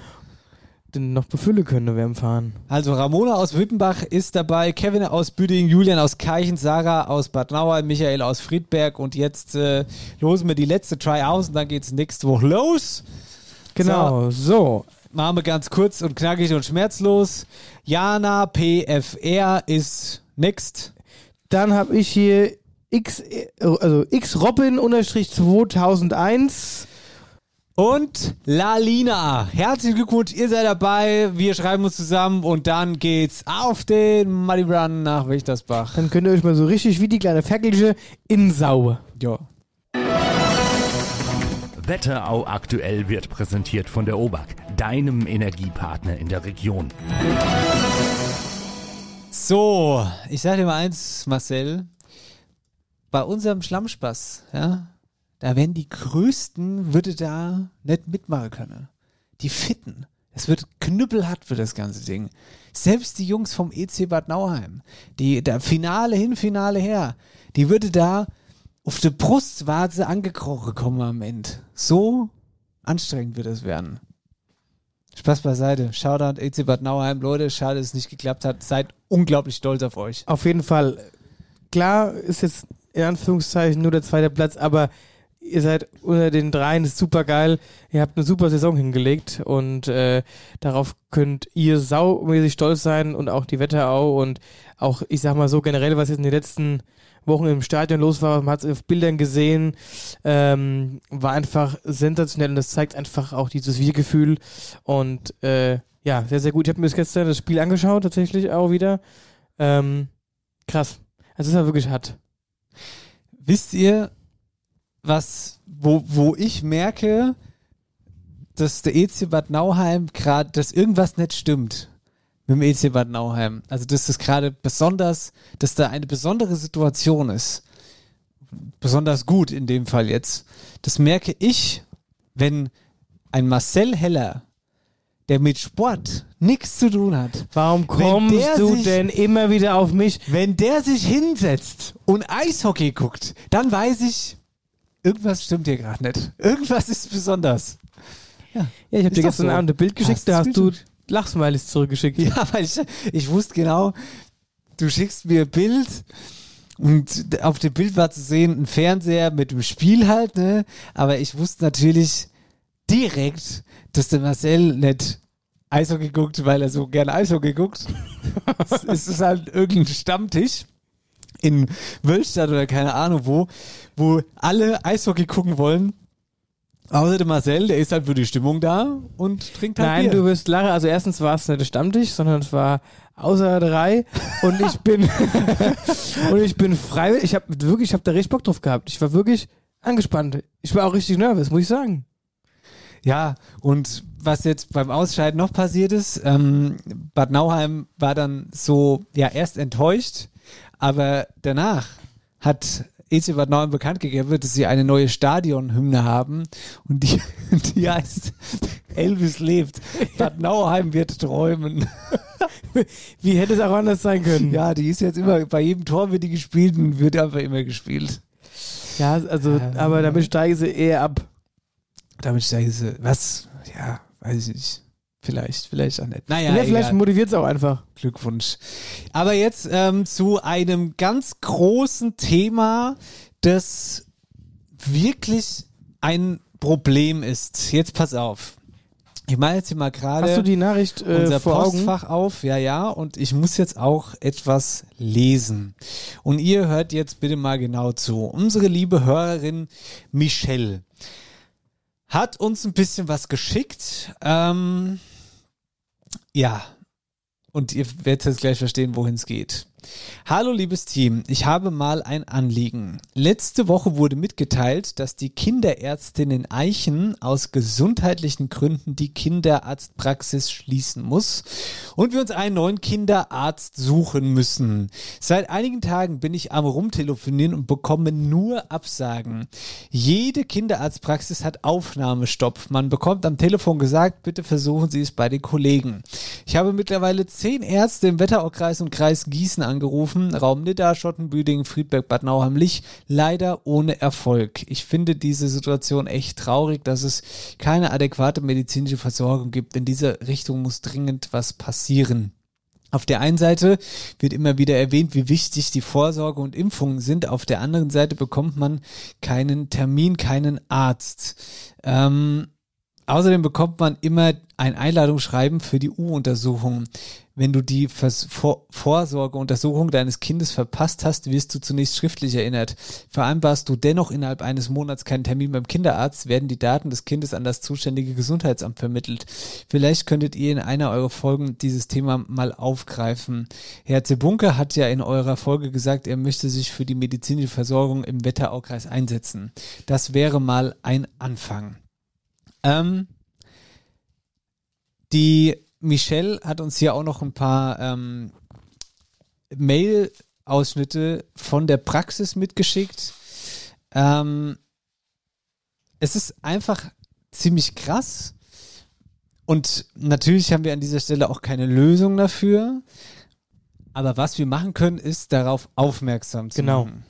den noch befüllen können beim Fahren. Also Ramona aus Wittenbach ist dabei, Kevin aus Büding, Julian aus Keichen, Sarah aus Bad Nauheim, Michael aus Friedberg und jetzt äh, losen wir die letzte Try aus und dann geht's nächste Woche los. Genau, so. Machen wir ganz kurz und knackig und schmerzlos. Jana PFR ist next. Dann habe ich hier X, also X Robin unterstrich 2001. Und Lalina. Herzlichen Glückwunsch, ihr seid dabei. Wir schreiben uns zusammen und dann geht's auf den Muddy Run nach Wächtersbach. Dann könnt ihr euch mal so richtig wie die kleine Ferkelche in Sau. Ja. Wetterau aktuell wird präsentiert von der OBAK, deinem Energiepartner in der Region. So, ich sag dir mal eins, Marcel. Bei unserem Schlammspaß, ja, da werden die Größten, würde da nicht mitmachen können. Die Fitten. Es wird knüppelhart für das ganze Ding. Selbst die Jungs vom EC Bad Nauheim, die da Finale hin, Finale her, die würde da auf der Brustwarze angekrochen kommen am Ende. So anstrengend wird es werden. Spaß beiseite. Shoutout EC Bad Nauheim. Leute, schade, dass es nicht geklappt hat. Seid unglaublich stolz auf euch. Auf jeden Fall. Klar ist jetzt in Anführungszeichen nur der zweite Platz, aber ihr seid unter den dreien, ist super geil. Ihr habt eine super Saison hingelegt und äh, darauf könnt ihr saumäßig stolz sein und auch die Wetterau und auch, ich sag mal so generell, was jetzt in den letzten Wochen im Stadion los war, man hat es auf Bildern gesehen, ähm, war einfach sensationell und das zeigt einfach auch dieses Wir-Gefühl und äh, ja, sehr, sehr gut. Ich habe mir das gestern das Spiel angeschaut, tatsächlich auch wieder. Ähm, krass. Also es war wirklich hart. Wisst ihr, was, wo, wo ich merke, dass der EC Bad Nauheim gerade, dass irgendwas nicht stimmt mit dem EC Bad Nauheim. Also, dass das gerade besonders, dass da eine besondere Situation ist. Besonders gut in dem Fall jetzt. Das merke ich, wenn ein Marcel Heller, der mit Sport nichts zu tun hat. Warum kommst du sich- denn immer wieder auf mich? Wenn der sich hinsetzt und Eishockey guckt, dann weiß ich, irgendwas stimmt hier gerade nicht. Irgendwas ist besonders. Ja, ich habe dir gestern so. Abend ein Bild geschickt, Hast da hast du Bild Lachsmileys zurückgeschickt. Ja, weil ich, ich wusste genau, du schickst mir ein Bild und auf dem Bild war zu sehen ein Fernseher mit dem Spiel halt, ne? Aber ich wusste natürlich direkt, dass der Marcel nicht Eishockey guckt, weil er so gerne Eishockey guckt. es ist halt irgendein Stammtisch in Wölstadt oder keine Ahnung wo, wo alle Eishockey gucken wollen. Außer der Marcel, der ist halt für die Stimmung da und trinkt halt Nein, Bier. du wirst lachen. Also erstens war es nicht der Stammtisch, sondern es war außer drei und ich bin und ich bin frei. Ich habe wirklich, ich habe da richtig Bock drauf gehabt. Ich war wirklich angespannt. Ich war auch richtig nervös, muss ich sagen. Ja, und was jetzt beim Ausscheiden noch passiert ist, ähm, Bad Nauheim war dann so, ja, erst enttäuscht, aber danach hat EC Bad Nauheim bekannt gegeben, dass sie eine neue Stadionhymne haben und die, die heißt Elvis lebt. Bad Nauheim wird träumen. Wie hätte es auch anders sein können? Ja, die ist jetzt immer, bei jedem Tor wird die gespielt und wird einfach immer gespielt. Ja, also, aber damit steige sie eher ab. Damit steige ich sie, was? Ja, weiß ich nicht. Vielleicht, vielleicht auch nicht. Naja, Ja, vielleicht motiviert es auch einfach. Glückwunsch. Aber jetzt ähm, zu einem ganz großen Thema, das wirklich ein Problem ist. Jetzt pass auf. Ich mache jetzt hier mal gerade Hast du die Nachricht äh, unser vor Augen? Postfach auf, ja, ja, und ich muss jetzt auch etwas lesen. Und ihr hört jetzt bitte mal genau zu. Unsere liebe Hörerin Michelle hat uns ein bisschen was geschickt. Ähm, ja, und ihr werdet jetzt gleich verstehen, wohin es geht. Hallo liebes Team, ich habe mal ein Anliegen. Letzte Woche wurde mitgeteilt, dass die Kinderärztin in Eichen aus gesundheitlichen Gründen die Kinderarztpraxis schließen muss und wir uns einen neuen Kinderarzt suchen müssen. Seit einigen Tagen bin ich am Rumtelefonieren und bekomme nur Absagen. Jede Kinderarztpraxis hat Aufnahmestopp. Man bekommt am Telefon gesagt, bitte versuchen Sie es bei den Kollegen. Ich habe mittlerweile zehn Ärzte im Wetteraukreis und Kreis Gießen angerufen angerufen. Raum Nidda, Schottenbüding, Friedberg, Bad Nauheim-Lich. Leider ohne Erfolg. Ich finde diese Situation echt traurig, dass es keine adäquate medizinische Versorgung gibt. In dieser Richtung muss dringend was passieren. Auf der einen Seite wird immer wieder erwähnt, wie wichtig die Vorsorge und Impfungen sind. Auf der anderen Seite bekommt man keinen Termin, keinen Arzt. Ähm, außerdem bekommt man immer ein Einladungsschreiben für die U-Untersuchung. Wenn du die Vers Vor Vorsorgeuntersuchung deines Kindes verpasst hast, wirst du zunächst schriftlich erinnert. Vereinbarst du dennoch innerhalb eines Monats keinen Termin beim Kinderarzt, werden die Daten des Kindes an das zuständige Gesundheitsamt vermittelt. Vielleicht könntet ihr in einer eurer Folgen dieses Thema mal aufgreifen. Herr Zebunke hat ja in eurer Folge gesagt, er möchte sich für die medizinische Versorgung im Wetteraukreis einsetzen. Das wäre mal ein Anfang. Ähm, die Michelle hat uns hier auch noch ein paar ähm, Mail-Ausschnitte von der Praxis mitgeschickt. Ähm, es ist einfach ziemlich krass. Und natürlich haben wir an dieser Stelle auch keine Lösung dafür. Aber was wir machen können, ist darauf aufmerksam zu Genau. machen.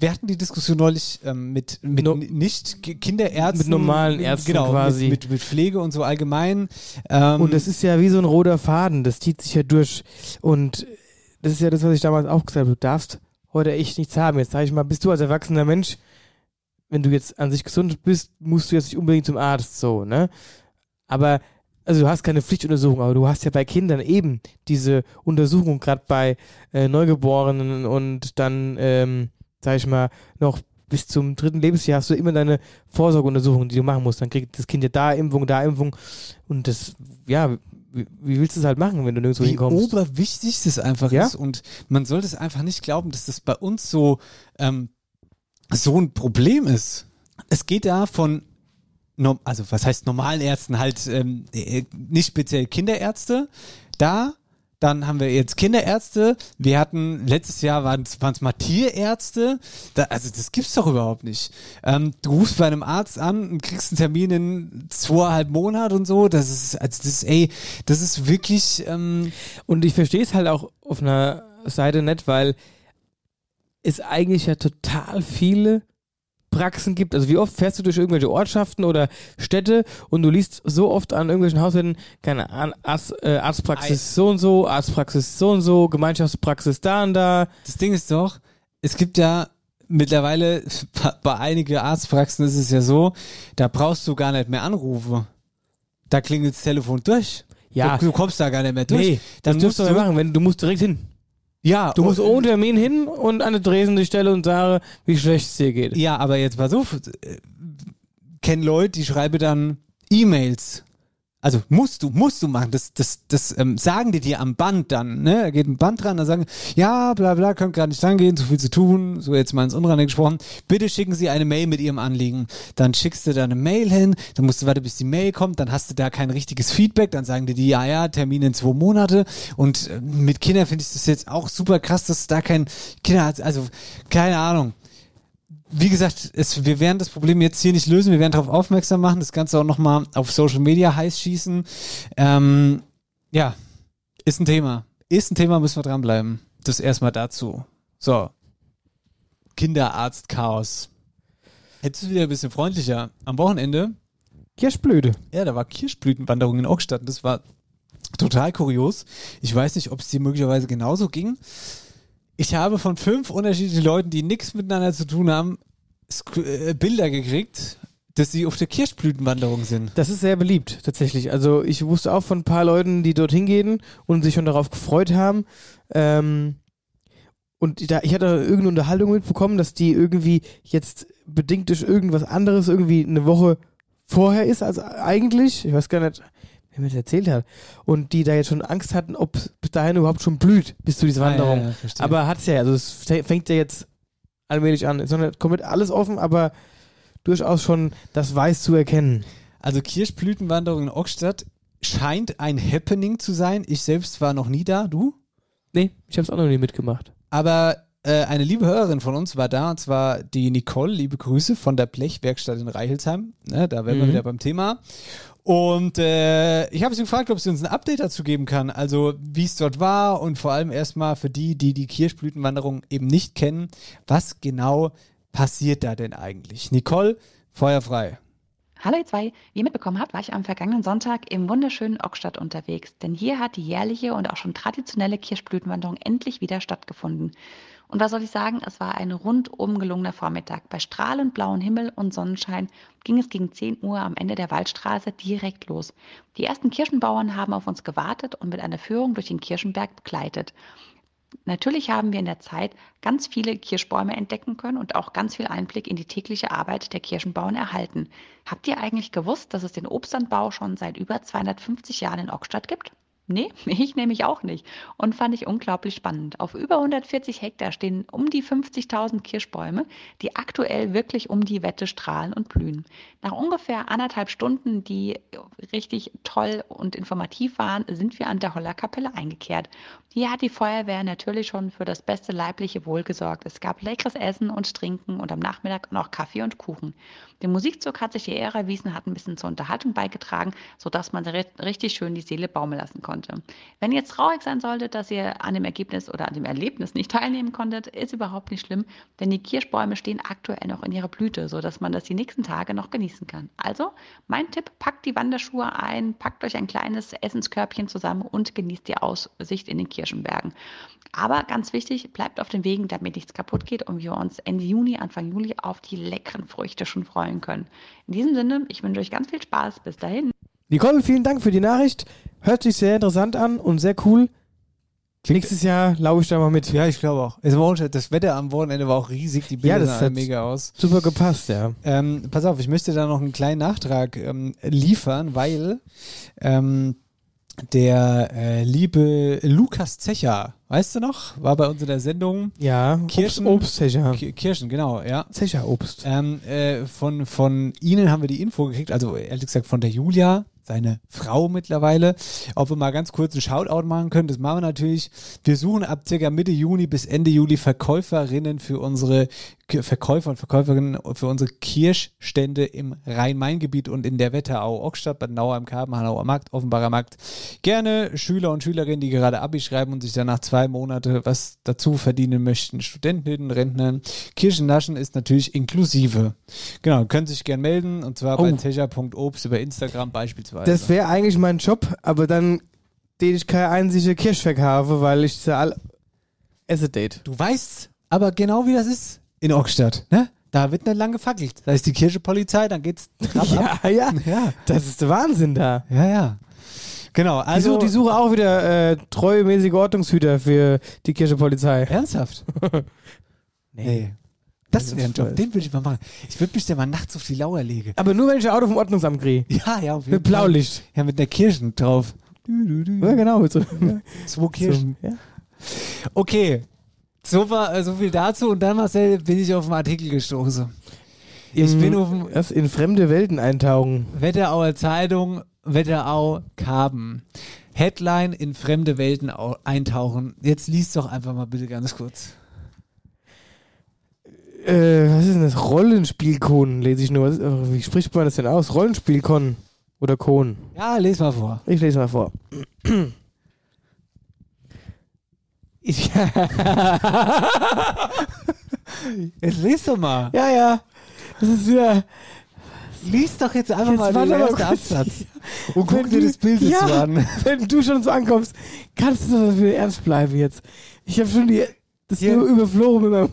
Wir hatten die Diskussion neulich ähm, mit, mit No- nicht Ki- Kinderärzten. Mit normalen Ärzten genau, quasi. Mit, mit, mit Pflege und so allgemein. Ähm, Und das ist ja wie so ein roter Faden, das zieht sich ja durch. Und das ist ja das, was ich damals auch gesagt habe. Du darfst heute echt nichts haben. Jetzt sage ich mal, bist du als erwachsener Mensch, wenn du jetzt an sich gesund bist, musst du jetzt nicht unbedingt zum Arzt, so, ne? Aber, also du hast keine Pflichtuntersuchung, aber du hast ja bei Kindern eben diese Untersuchung, gerade bei äh, Neugeborenen und dann, ähm, sag ich mal, noch bis zum dritten Lebensjahr hast du immer deine Vorsorgeuntersuchung, die du machen musst. Dann kriegt das Kind ja da Impfung, da Impfung. Und das, ja, wie, wie willst du es halt machen, wenn du nirgendwo wie hinkommst? oberwichtig das einfach Ja? ist. Und man sollte es einfach nicht glauben, dass das bei uns so, ähm, so ein Problem ist. Es geht da von, also was heißt normalen Ärzten, halt ähm, äh, nicht speziell Kinderärzte. Da, dann haben wir jetzt Kinderärzte. Wir hatten, letztes Jahr waren es mal Tierärzte. Da, also das gibt's doch überhaupt nicht. Ähm, du rufst bei einem Arzt an und kriegst einen Termin in zweieinhalb Monaten und so. Das ist, also das ist, ey, das ist wirklich, ähm, Und ich verstehe es halt auch auf einer Seite nicht, weil es eigentlich ja total viele Praxen gibt. Also wie oft fährst du durch irgendwelche Ortschaften oder Städte und du liest so oft an irgendwelchen Haushalten, keine Ahnung, Arzt, äh, Arztpraxis so und so, Arztpraxis so und so, Gemeinschaftspraxis da und da. Das Ding ist doch, es gibt ja mittlerweile bei- einigen Arztpraxen ist es ja so, da brauchst du gar nicht mehr Anrufe. Da klingelt das Telefon durch. Ja. Du, du kommst da gar nicht mehr durch. Nee, das Dann musst musst du du, machen, wenn du musst direkt hin. Ja, Du musst oh, ohne Termin hin und an der Dresen die Stelle und sagen, wie schlecht es dir geht. Ja, aber jetzt pass auf, äh, kennen Leute, die schreiben dann E-Mails. Also musst du, musst du machen. Das, das, das ähm, sagen die dir am Band dann, ne? Da geht ein Band dran, da sagen, ja, bla bla, könnt gerade nicht rangehen, zu viel zu tun, so jetzt mal ins Unreine gesprochen. Bitte schicken Sie eine Mail mit Ihrem Anliegen. Dann schickst du da eine Mail hin, dann musst du warten, bis die Mail kommt, dann hast du da kein richtiges Feedback, dann sagen die, die ja, ja, Termin in zwei Monate. Und äh, mit Kindern finde ich das jetzt auch super krass, dass da kein Kinderarzt, also keine Ahnung wie gesagt, es, wir werden das Problem jetzt hier nicht lösen. Wir werden darauf aufmerksam machen, das Ganze auch nochmal auf Social Media heiß schießen. Ähm, ja, ist ein Thema. Ist ein Thema, müssen wir dranbleiben. Das erstmal dazu. So. Kinderarzt-Chaos. Jetzt ist es wieder ein bisschen freundlicher. Am Wochenende, Kirschblöde. ja, da war Kirschblütenwanderung in Ockstadt. Das war total kurios. Ich weiß nicht, ob es dir möglicherweise genauso ging. Ich habe von fünf unterschiedlichen Leuten, die nichts miteinander zu tun haben, Sk äh, Bilder gekriegt, dass sie auf der Kirschblütenwanderung sind. Das ist sehr beliebt, tatsächlich. Also ich wusste auch von ein paar Leuten, die dorthin gehen und sich schon darauf gefreut haben. Ähm, und da, ich hatte irgendeine Unterhaltung mitbekommen, dass die irgendwie jetzt bedingt durch irgendwas anderes irgendwie eine Woche vorher ist als eigentlich. Ich weiß gar nicht, wer mir das erzählt hat. Und die da jetzt schon Angst hatten, ob bis dahin überhaupt schon blüht, bis zu dieser Ah, ja, Wanderung. ja, verstehe. aber hat's ja, also es fä- fängt ja jetzt allmählich an. Es ist komplett alles offen, aber durchaus schon das Weiß zu erkennen. Also Kirschblütenwanderung in Ockstadt scheint ein Happening zu sein. Ich selbst war noch nie da, du? Nee, ich habe es auch noch nie mitgemacht. Aber äh, eine liebe Hörerin von uns war da, und zwar die Nicole, liebe Grüße von der Blechwerkstatt in Reichelsheim. Ne, da wären wir Mhm. wieder beim Thema. Und äh, ich habe sie gefragt, ob sie uns ein Update dazu geben kann, also wie es dort war und vor allem erstmal für die, die die Kirschblütenwanderung eben nicht kennen, was genau passiert da denn eigentlich? Nicole, Feuer frei. Hallo ihr zwei, wie ihr mitbekommen habt, war ich am vergangenen Sonntag im wunderschönen Ockstadt unterwegs, denn hier hat die jährliche und auch schon traditionelle Kirschblütenwanderung endlich wieder stattgefunden. Und was soll ich sagen, es war ein rundum gelungener Vormittag. Bei strahlend blauem Himmel und Sonnenschein ging es gegen 10 Uhr am Ende der Waldstraße direkt los. Die ersten Kirschenbauern haben auf uns gewartet und mit einer Führung durch den Kirschenberg begleitet. Natürlich haben wir in der Zeit ganz viele Kirschbäume entdecken können und auch ganz viel Einblick in die tägliche Arbeit der Kirschenbauern erhalten. Habt ihr eigentlich gewusst, dass es den Obstanbau schon seit über 250 Jahren in Ockstadt gibt? Nee, ich nämlich auch nicht. Und fand ich unglaublich spannend. Auf über 140 Hektar stehen um die 50.000 Kirschbäume, die aktuell wirklich um die Wette strahlen und blühen. Nach ungefähr anderthalb Stunden, die richtig toll und informativ waren, sind wir an der Hollerkapelle eingekehrt. Hier hat die Feuerwehr natürlich schon für das beste leibliche Wohl gesorgt. Es gab leckeres Essen und Trinken und am Nachmittag noch Kaffee und Kuchen. Der Musikzug hat sich die Ehre erwiesen, hat ein bisschen zur Unterhaltung beigetragen, sodass man ri- richtig schön die Seele baumeln lassen konnte. Wenn ihr jetzt traurig sein solltet, dass ihr an dem Ergebnis oder an dem Erlebnis nicht teilnehmen konntet, ist überhaupt nicht schlimm, denn die Kirschbäume stehen aktuell noch in ihrer Blüte, sodass man das die nächsten Tage noch genießen kann. Also, mein Tipp, packt die Wanderschuhe ein, packt euch ein kleines Essenskörbchen zusammen und genießt die Aussicht in den Kirschenbergen. Aber ganz wichtig, bleibt auf den Wegen, damit nichts kaputt geht und wir uns Ende Juni, Anfang Juli auf die leckeren Früchte schon freuen können. In diesem Sinne, ich wünsche euch ganz viel Spaß. Bis dahin. Nicole, vielen Dank für die Nachricht. Hört sich sehr interessant an und sehr cool. Nächstes Jahr laufe ich da mal mit. Ja, ich glaube auch. Es war Das Wetter am Wochenende war auch riesig, die Bilder Ja, das sahen mega aus. Super gepasst, ja. Ähm, pass auf, ich möchte da noch einen kleinen Nachtrag ähm, liefern, weil ähm, der äh, liebe Lukas Zecher, weißt du noch, war bei uns in der Sendung. Ja, Kirschen, Obst- Obstzecher. Ki- Kirschen, genau, ja. Zecherobst. Ähm, äh, von, von Ihnen haben wir die Info gekriegt, also ehrlich gesagt von der Julia, seine Frau mittlerweile, ob wir mal ganz kurz einen Shoutout machen können. Das machen wir natürlich. Wir suchen ab circa Mitte Juni bis Ende Juli Verkäuferinnen für unsere Verkäufer und Verkäuferinnen für unsere Kirschstände im Rhein-Main-Gebiet und in der Wetterau, Ockstadt, Bad Nauheim, Karben, Hanauer Markt, Offenbarer Markt. Gerne Schüler und Schülerinnen, die gerade Abi schreiben und sich danach zwei Monate was dazu verdienen möchten. Studentinnen, Rentnern. Kirschennaschen ist natürlich inklusive. Genau, können sich gern melden und zwar bei Oh. techer.obst über Instagram beispielsweise. Das wäre eigentlich mein Job, aber dann den ich keine einzige Kirsch verkaufe, weil ich sie all esse date. Du weißt aber genau, wie das ist in Ockstadt, ne? Da wird nicht lang gefackelt. Da ist die Kirchepolizei, dann geht's. Ja, ja. ja. Das ist der Wahnsinn da. Ja, ja. Genau, Also, die, suche auch wieder äh, treuemäßige Ordnungshüter für die Kirchepolizei. Ernsthaft? nee. Das wäre ein Job, den würde ich mal machen. Ich würde mich da mal nachts auf die Lauer legen. Aber nur wenn ich ein Auto vom Ordnungsamt kriege. Ja, ja, auf jeden Mit Blaulicht. Ja, mit der Kirschen drauf. Ja, genau. Mit so, Zwei Kirschen. so, ja. Okay. So, war, äh, so viel dazu. Und dann, Marcel, bin ich auf einen Artikel gestoßen. Ich In- bin auf dem erst in fremde Welten eintauchen. Wetterauer Zeitung, Wetterau Karben. Headline in fremde Welten au- eintauchen. Jetzt liest doch einfach mal bitte ganz kurz. Äh, was ist denn das? Rollenspielkon lese ich nur. Was, äh, wie spricht man das denn aus? Rollenspielkon oder Kon? Ja, les mal vor. Ich lese mal vor. Ich, Jetzt lies doch mal. ja, ja. Das ist wieder. Lies doch jetzt einfach Jetzt mal den ersten. Absatz. Und guck Wenn dir du- das Bild ja, dazu an. Wenn du schon so ankommst, kannst du das wieder ernst bleiben jetzt. Ich habe schon die, das nur überflogen mit meinem.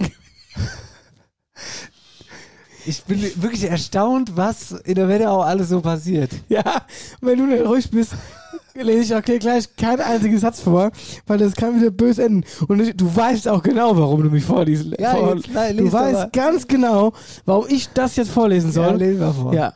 Ich bin wirklich erstaunt, was in der Wetterau alles so passiert. Ja, wenn du nicht ruhig bist, lese ich auch gleich keinen einzigen Satz vor, weil das kann wieder böse enden. Und ich- du weißt auch genau, warum du mich vorliest. Ja, vor, jetzt, nein, du weißt mal. ganz genau, warum ich das jetzt vorlesen soll. Ja, les mal vor. Ja.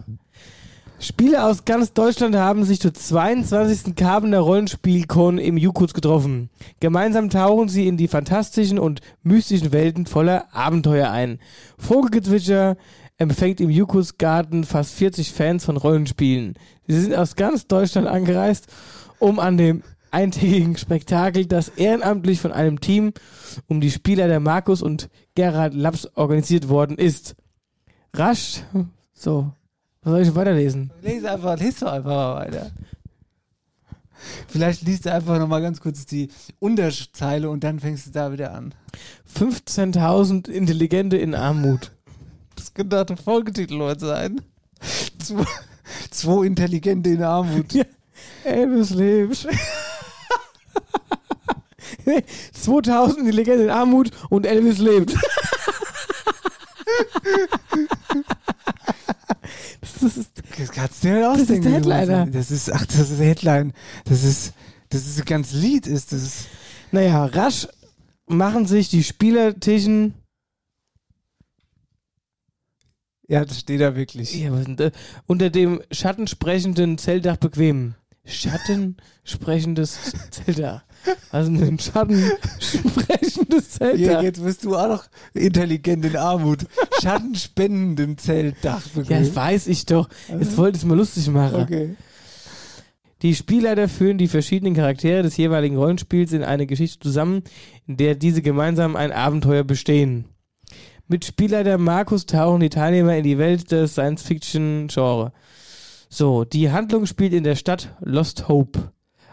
Spieler aus ganz Deutschland haben sich zur 22. Karbener Rollenspielkon im Jukuts getroffen. Gemeinsam tauchen sie in die fantastischen und mystischen Welten voller Abenteuer ein. Vogelgezwitscher empfängt im Jukuts Garten fast 40 Fans von Rollenspielen. Sie sind aus ganz Deutschland angereist, um an dem eintägigen Spektakel, das ehrenamtlich von einem Team um die Spieler der Markus und Gerhard Laps organisiert worden ist. Rasch, so, was soll ich weiterlesen? Lese einfach, lese doch einfach mal weiter. Vielleicht liest du einfach nochmal ganz kurz die Unterzeile und dann fängst du da wieder an. 15.000 Intelligente in Armut. Das könnte auch der Folgetitel heute sein. Zwei, zwei Intelligente in Armut. Ja. Elvis lebt. 2000 Intelligente in Armut und Elvis lebt. das ist, Das kannst du dir nicht Das ist ausdenken. der Headliner. Das ist, ach, das ist Headline. Das ist, das ist ein ganz Lied, ist das. naja, rasch machen sich die Spielertischen. Ja, das steht da wirklich. Ja, was denn da? Unter dem schattensprechenden Zeltdach bequem. Schattensprechendes Zeltdach. Also ein schattensprechendes Zeltdach. jetzt bist du auch noch intelligent in Armut. Schattenspendenden Zeltdach. Ja, das weiß ich doch. Jetzt wollte ich es mal lustig machen. Okay. Die Spielleiter führen die verschiedenen Charaktere des jeweiligen Rollenspiels in eine Geschichte zusammen, in der diese gemeinsam ein Abenteuer bestehen. Mit Spielleiter Markus tauchen die Teilnehmer in die Welt des Science-Fiction-Genre. So, die Handlung spielt in der Stadt Lost Hope.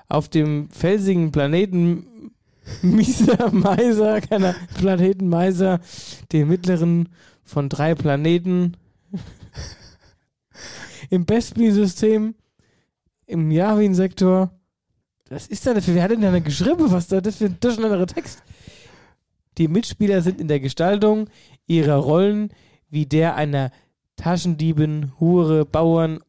Auf dem felsigen Planeten Misa Meiser, keiner Planeten Meiser, dem mittleren von drei Planeten im Bestby-System im Yavin-Sektor. Was ist da denn für, wer hat denn da geschrieben? Was da das für ein durcheinanderer Text? Die Mitspieler sind in der Gestaltung ihrer Rollen wie der einer Taschendiebin, Hure, Bauern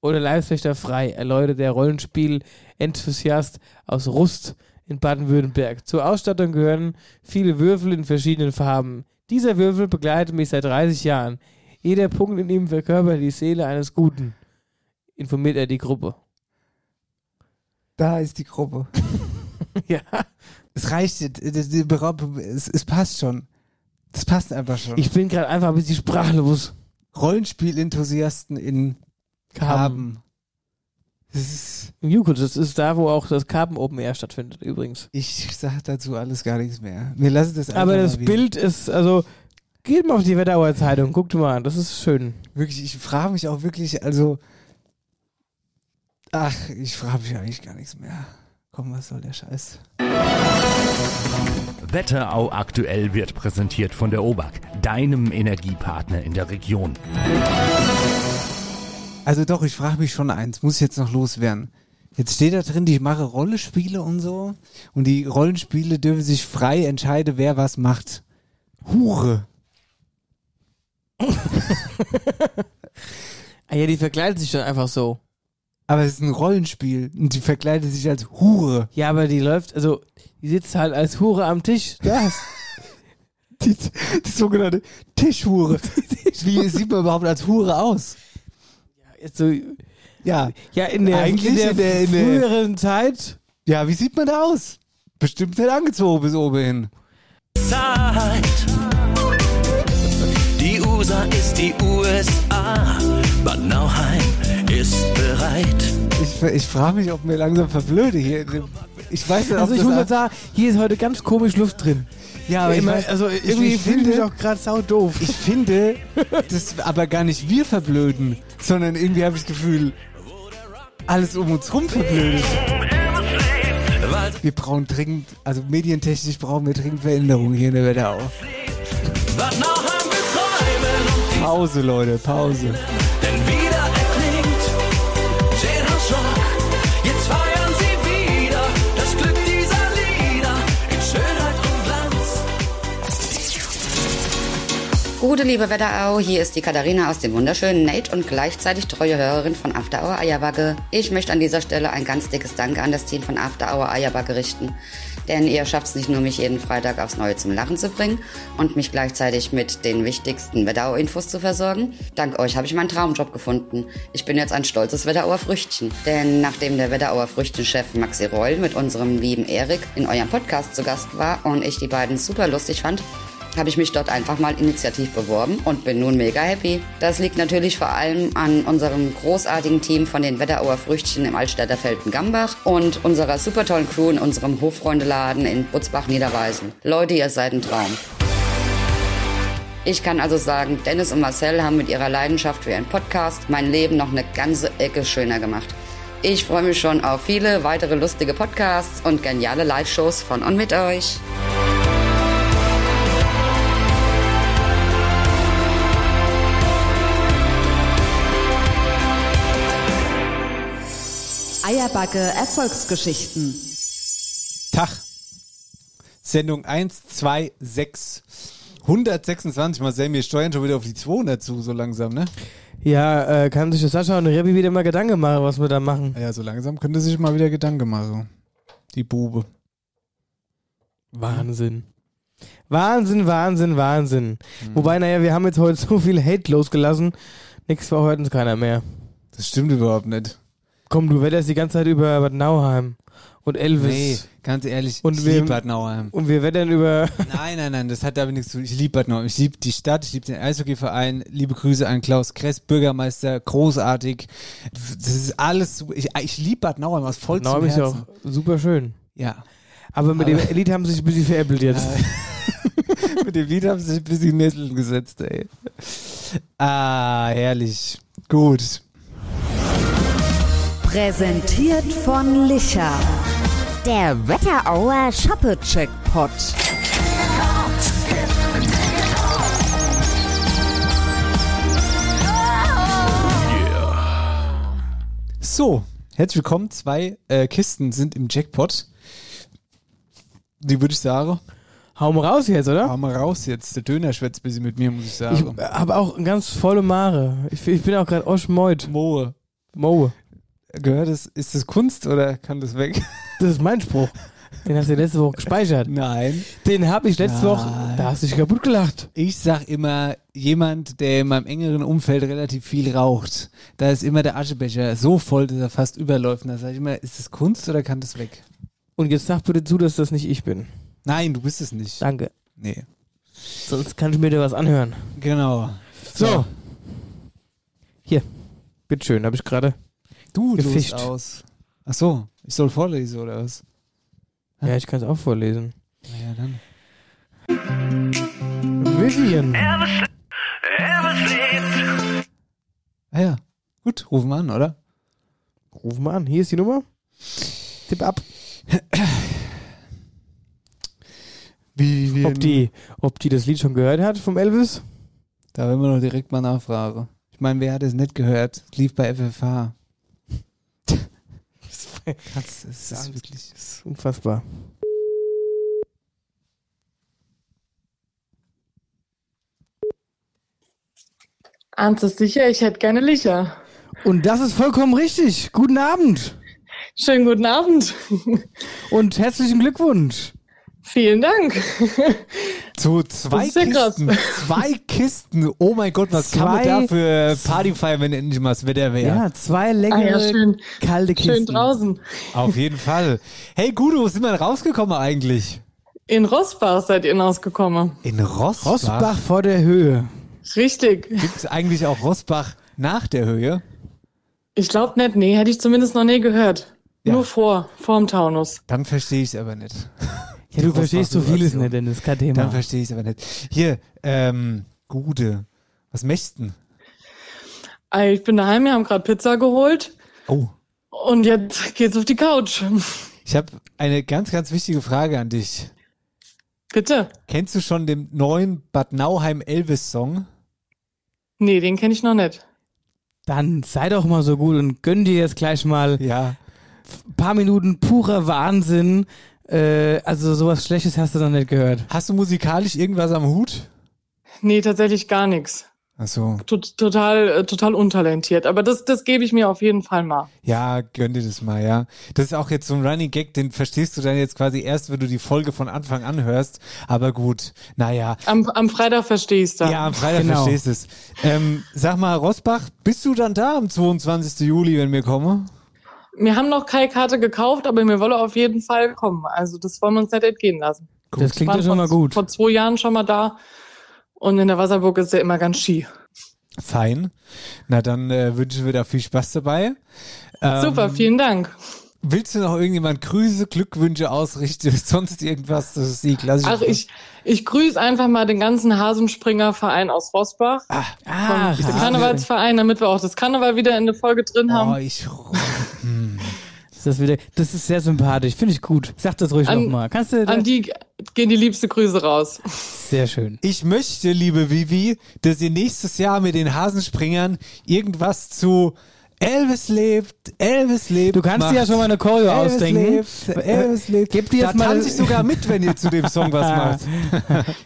oder Leibwächter frei, erläutert der Rollenspiel-Enthusiast aus Rust in Baden-Württemberg. Zur Ausstattung gehören viele Würfel in verschiedenen Farben. Dieser Würfel begleitet mich seit 30 Jahren. Jeder Punkt in ihm verkörpert die Seele eines Guten, informiert er die Gruppe. Da ist die Gruppe. ja. Es reicht, es, es passt schon. Das passt einfach schon. Ich bin gerade einfach ein bisschen sprachlos. Rollenspiel-Enthusiasten in Karben. Das ist, das ist da, wo auch das Karben Open Air stattfindet, übrigens. ich sag dazu alles gar nichts mehr. Wir lassen das einfach Aber das Bild ist, also, geht mal auf die Wetterauer Zeitung, guckt mal an, das ist schön. Wirklich, ich frage mich auch wirklich, also. Ach, ich frage mich eigentlich gar nichts mehr. Komm, was soll der Scheiß? Wetterau aktuell wird präsentiert von der OBAK, deinem Energiepartner in der Region. Also doch, ich frage mich schon eins, muss ich jetzt noch loswerden. Jetzt steht da drin, ich mache Rollenspiele und so. Und die Rollenspiele dürfen sich frei entscheiden, wer was macht. Hure. Ah ja, die verkleidet sich dann einfach so. Aber es ist ein Rollenspiel und die verkleidet sich als Hure. Ja, aber die läuft, also, die sitzt halt als Hure am Tisch. Das. Die, die sogenannte Tischhure. Wie sieht man überhaupt als Hure aus? Jetzt so, Ja. ja, in der, Eigentlich in der, in der- in der- früheren Zeit. Ja, wie sieht man da aus? Bestimmt nicht angezogen bis oben hin. Zeit. Die USA ist die USA. Bad Nauheim ist bereit. Ich, ich frage mich, ob mir langsam verblöde hier. Ich weiß nicht, ob Also ich muss jetzt sagen, hier ist heute ganz komisch Luft drin. Ja, aber ich weiß- also ich- irgendwie ich fühle ich mich finde- auch gerade sau doof. Ich finde, das aber gar nicht wir verblöden, sondern irgendwie habe ich das Gefühl, alles um uns rum verblödet. Wir brauchen dringend, also medientechnisch brauchen wir dringend Veränderungen hier in der Wetterau. Pause, Leute, Pause. Gute liebe Wetterau, hier ist die Katharina aus dem wunderschönen Nate und gleichzeitig treue Hörerin von After Hour Eierbacke. Ich möchte an dieser Stelle ein ganz dickes Danke an das Team von After Hour Eierbacke richten. Denn ihr schafft es nicht nur, mich jeden Freitag aufs Neue zum Lachen zu bringen und mich gleichzeitig mit den wichtigsten Wetterau-Infos zu versorgen. Dank euch habe ich meinen Traumjob gefunden. Ich bin jetzt ein stolzes Wetterauer Früchtchen. Denn nachdem der Wetterauer Früchtchenchef Maxi Reul mit unserem lieben Erik in eurem Podcast zu Gast war und ich die beiden super lustig fand, habe ich mich dort einfach mal initiativ beworben und bin nun mega happy. Das liegt natürlich vor allem an unserem großartigen Team von den Wetterauer Früchtchen im Altstädter Felden-Gambach und unserer super tollen Crew in unserem Hoffreundeladen in Butzbach-Niederweisen. Leute, ihr seid ein Traum. Ich kann also sagen, Dennis und Marcel haben mit ihrer Leidenschaft für ihren Podcast mein Leben noch eine ganze Ecke schöner gemacht. Ich freue mich schon auf viele weitere lustige Podcasts und geniale Live-Shows von und mit euch. Eierbacke Erfolgsgeschichten. Tag. Sendung 126. 126 Marcel, wir steuern schon wieder auf die 200 zu, so langsam, ne? Ja, äh, kann sich das Sascha und Rebi wieder mal Gedanken machen, was wir da machen. Ja, so langsam könnte sich mal wieder Gedanken machen. Die Bube. Wahnsinn. Wahnsinn, Wahnsinn, Wahnsinn. Mhm. Wobei, naja, wir haben jetzt heute so viel Hate losgelassen. Nix verhört uns keiner mehr. Das stimmt überhaupt nicht. Komm, du wetterst die ganze Zeit über Bad Nauheim und Elvis. Nee, ganz ehrlich, Und ich wir- liebe Bad Nauheim. Und wir wettern über. Nein, nein, nein, das hat damit nichts zu tun. Ich liebe Bad Nauheim. Ich liebe die Stadt, ich liebe den Eishockeyverein. Liebe Grüße an Klaus Kress, Bürgermeister, großartig. Das ist alles super. Ich, ich liebe Bad Nauheim aus vollstem Nauheim ist Herzen. auch super schön. Ja. Aber mit Aber- dem Elite haben sie sich ein bisschen veräppelt jetzt. Mit dem Lied haben sie sich ein bisschen Nesseln gesetzt, ey. Ah, herrlich. Gut. Präsentiert von Licher. Der Wetterauer Shoppe-Checkpot. So, herzlich willkommen. Zwei äh, Kisten sind im Jackpot. Die würde ich sagen. Hau mal raus jetzt, oder? Hau mal raus jetzt. Der Döner schwätzt ein bisschen mit mir, muss ich Ich sagen. habe auch ganz volle Mare. Ich, ich bin auch gerade Oschmeut. Moe. Moe. Gehört das, ist das Kunst oder kann das weg? Das ist mein Spruch. Den hast du letzte Woche gespeichert. Nein. Den habe ich letzte Nein. Woche. Da hast du dich kaputt gelacht. Ich sag immer, jemand, der in meinem engeren Umfeld relativ viel raucht, da ist immer der Aschebecher so voll, dass er fast überläuft. Und da sage ich immer, ist das Kunst oder kann das weg? Und jetzt sag bitte zu, dass das nicht ich bin. Nein, du bist es nicht. Danke. Nee. Sonst kann ich mir dir was anhören. Genau. So. Hier. Bitteschön, habe ich gerade. Du Gefischt. gefischt aus. Ach so, ich soll vorlesen oder was? Ja, ich kann es auch vorlesen. Naja, dann. Vivian. Ah ja, gut, rufen wir an, oder? Rufen wir an. Hier ist die Nummer. Tipp ab. Wie, wie Ob die, ob die das Lied schon gehört hat vom Elvis? Da werden wir noch direkt mal nachfragen. Ich meine, wer hat es nicht gehört? Es lief bei FFH. Krass, es ist wirklich. Das ist unfassbar. Ernst ist sicher, ich hätte gerne Licher. Und das ist vollkommen richtig. Guten Abend. Schönen guten Abend. Und herzlichen Glückwunsch. Vielen Dank. So, zwei ja krass. Kisten. Zwei Kisten. Oh mein Gott, was kann man Zwei- da für Party feiern, wenn endlich mal das Wetter wäre? Ja, zwei Ah leckere, ja, schön, kalte Kisten. schön draußen. Auf jeden Fall. Hey Gudo, wo sind wir denn rausgekommen eigentlich? In Rossbach seid ihr rausgekommen. In Rossbach? Rossbach vor der Höhe. Richtig. Gibt es eigentlich auch Rossbach nach der Höhe? Ich glaube nicht, nee, hätte ich zumindest noch nie gehört. Ja. Nur vor, vorm Taunus. Dann verstehe ich es aber nicht. Ja, du verstehst so vieles nicht, denn das ist kein Thema. Dann verstehe ich es aber nicht. Hier, ähm, Gude, was möchtest du? Ah, Ich bin daheim, wir haben gerade Pizza geholt Oh. und jetzt geht's auf die Couch. Ich habe eine ganz, ganz wichtige Frage an dich. Bitte? Kennst du schon den neuen Bad Nauheim Elvis-Song? Nee, den kenne ich noch nicht. Dann sei doch mal so gut und gönn dir jetzt gleich mal Ja. ein paar Minuten purer Wahnsinn. Äh, also sowas Schlechtes hast du noch nicht gehört. Hast du musikalisch irgendwas am Hut? Nee, tatsächlich gar nichts. Ach so. Tot, total, äh, total untalentiert. Aber das, das gebe ich mir auf jeden Fall mal. Ja, gönn dir das mal, ja. Das ist auch jetzt so ein Running Gag, den verstehst du dann jetzt quasi erst, wenn du die Folge von Anfang an hörst. Aber gut, naja. Am, am Freitag verstehst du. Ja, am Freitag Genau. verstehst du es. Ähm, sag mal, Rosbach, bist du dann da am 22. Juli, wenn wir kommen? Wir haben noch keine Karte gekauft, aber wir wollen auf jeden Fall kommen. Also das wollen wir uns nicht entgehen lassen. Das klingt ja schon mal vor, gut. Vor zwei Jahren schon mal da. Und in der Wasserburg ist ja immer ganz ski. Fein. Na, dann äh, wünschen wir da viel Spaß dabei. Ähm, Super, vielen Dank. Willst du noch irgendjemand Grüße, Glückwünsche ausrichten, sonst irgendwas? Das ist die klassische Ach, ich, ich grüße einfach mal den ganzen Hasenspringerverein aus Rossbach. Ah, Ah, den Karnevalsverein, damit wir auch das Karneval wieder in der Folge drin Oh, haben. ich. Ist das, wieder, das ist sehr sympathisch, finde ich gut. Sag das ruhig nochmal. Kannst du. An die gehen die liebste Grüße raus. Sehr schön. Ich möchte, liebe Vivi, dass ihr nächstes Jahr mit den Hasenspringern irgendwas zu Elvis lebt, Elvis lebt. Du kannst dir ja schon mal eine Choreo Elvis ausdenken. Lebt, Elvis lebt. Gib dir da jetzt mal- tanze ich sogar mit, wenn ihr zu dem Song was macht.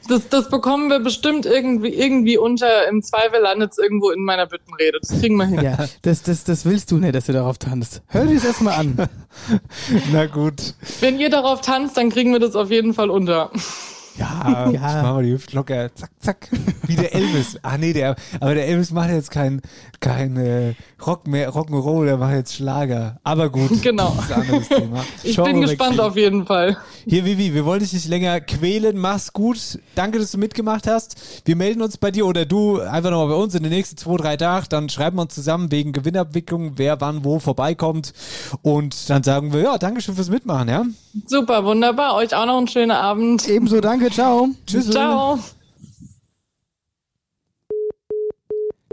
Das, das bekommen wir bestimmt irgendwie, irgendwie unter. Im Zweifel landet es irgendwo in meiner Büttenrede. Das kriegen wir hin. Ja, das, das, das willst du nicht, dass du darauf tanzt. Hör dir das erstmal an. Na gut. Wenn ihr darauf tanzt, dann kriegen wir das auf jeden Fall unter. Ja, Ja. ich mach mal die Hüfte locker. Zack, zack. Wie der Elvis. Ach nee, der, aber der Elvis macht jetzt kein, kein äh, Rock mehr, Rock'n'Roll, der macht jetzt Schlager. Aber gut. Genau. Das ist ein anderes Thema. Ich bin gespannt auf jeden Fall. Hier, Vivi, wir wollen dich nicht länger quälen. Mach's gut. Danke, dass du mitgemacht hast. Wir melden uns bei dir oder du einfach nochmal bei uns in den nächsten zwei, drei Tagen. Dann schreiben wir uns zusammen wegen Gewinnabwicklung, wer wann wo vorbeikommt. Und dann sagen wir, ja, Dankeschön fürs Mitmachen, ja? Super, wunderbar. Euch auch noch einen schönen Abend. Ebenso, danke, ciao. Tschüss. Ciao.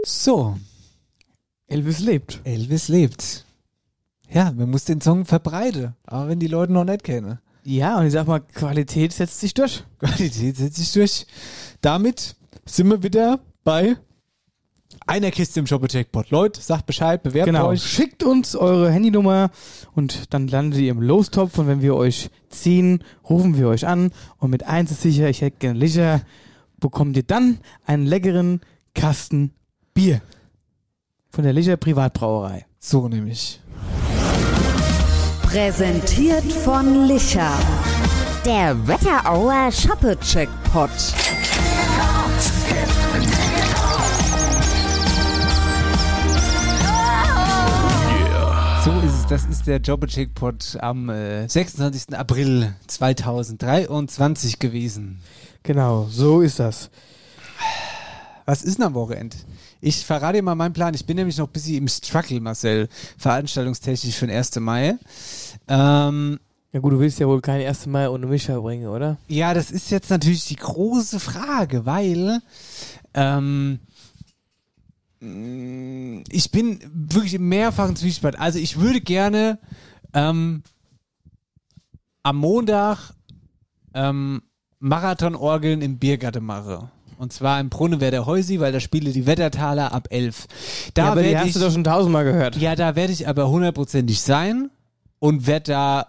So, Elvis lebt. Elvis lebt. Ja, man muss den Song verbreiten. Aber wenn die Leute noch nicht kennen. Ja, und ich sag mal, Qualität setzt sich durch. Qualität setzt sich durch. Damit sind wir wieder bei einer Kiste im Shopper-Jackpot. Leute, sagt Bescheid, bewerbt Genau. euch. Schickt uns eure Handynummer und dann landet ihr im Lostopf und wenn wir euch ziehen, rufen wir euch an und mit eins ist sicher, ich hätte gerne Licher, bekommt ihr dann einen leckeren Kasten Bier von der Licher Privatbrauerei. So nämlich. Präsentiert von Licher. Der Wetterauer Shoppe-Checkpot. Ist. Das ist der Jobber-Jackpot am äh, 26. April 2023 gewesen. Genau, so ist das. Was ist denn am Wochenende? Ich verrate dir mal meinen Plan. Ich bin nämlich noch ein bisschen im Struggle, Marcel, veranstaltungstechnisch für den 1. Mai. Ähm, Ja gut, du willst ja wohl kein 1. Mai ohne mich verbringen, oder? Ja, das ist jetzt natürlich die große Frage, weil ähm, ich bin wirklich im mehrfachen Zwiespalt. Also ich würde gerne ähm, am Montag ähm, Marathonorgeln im Biergarten machen. Und zwar im Brunnenwerder Heusi, weil da spiele die Wettertaler ab 11. Da ja, aber die hast ich, du doch schon tausendmal gehört. ja, da werde ich aber hundertprozentig sein und werde da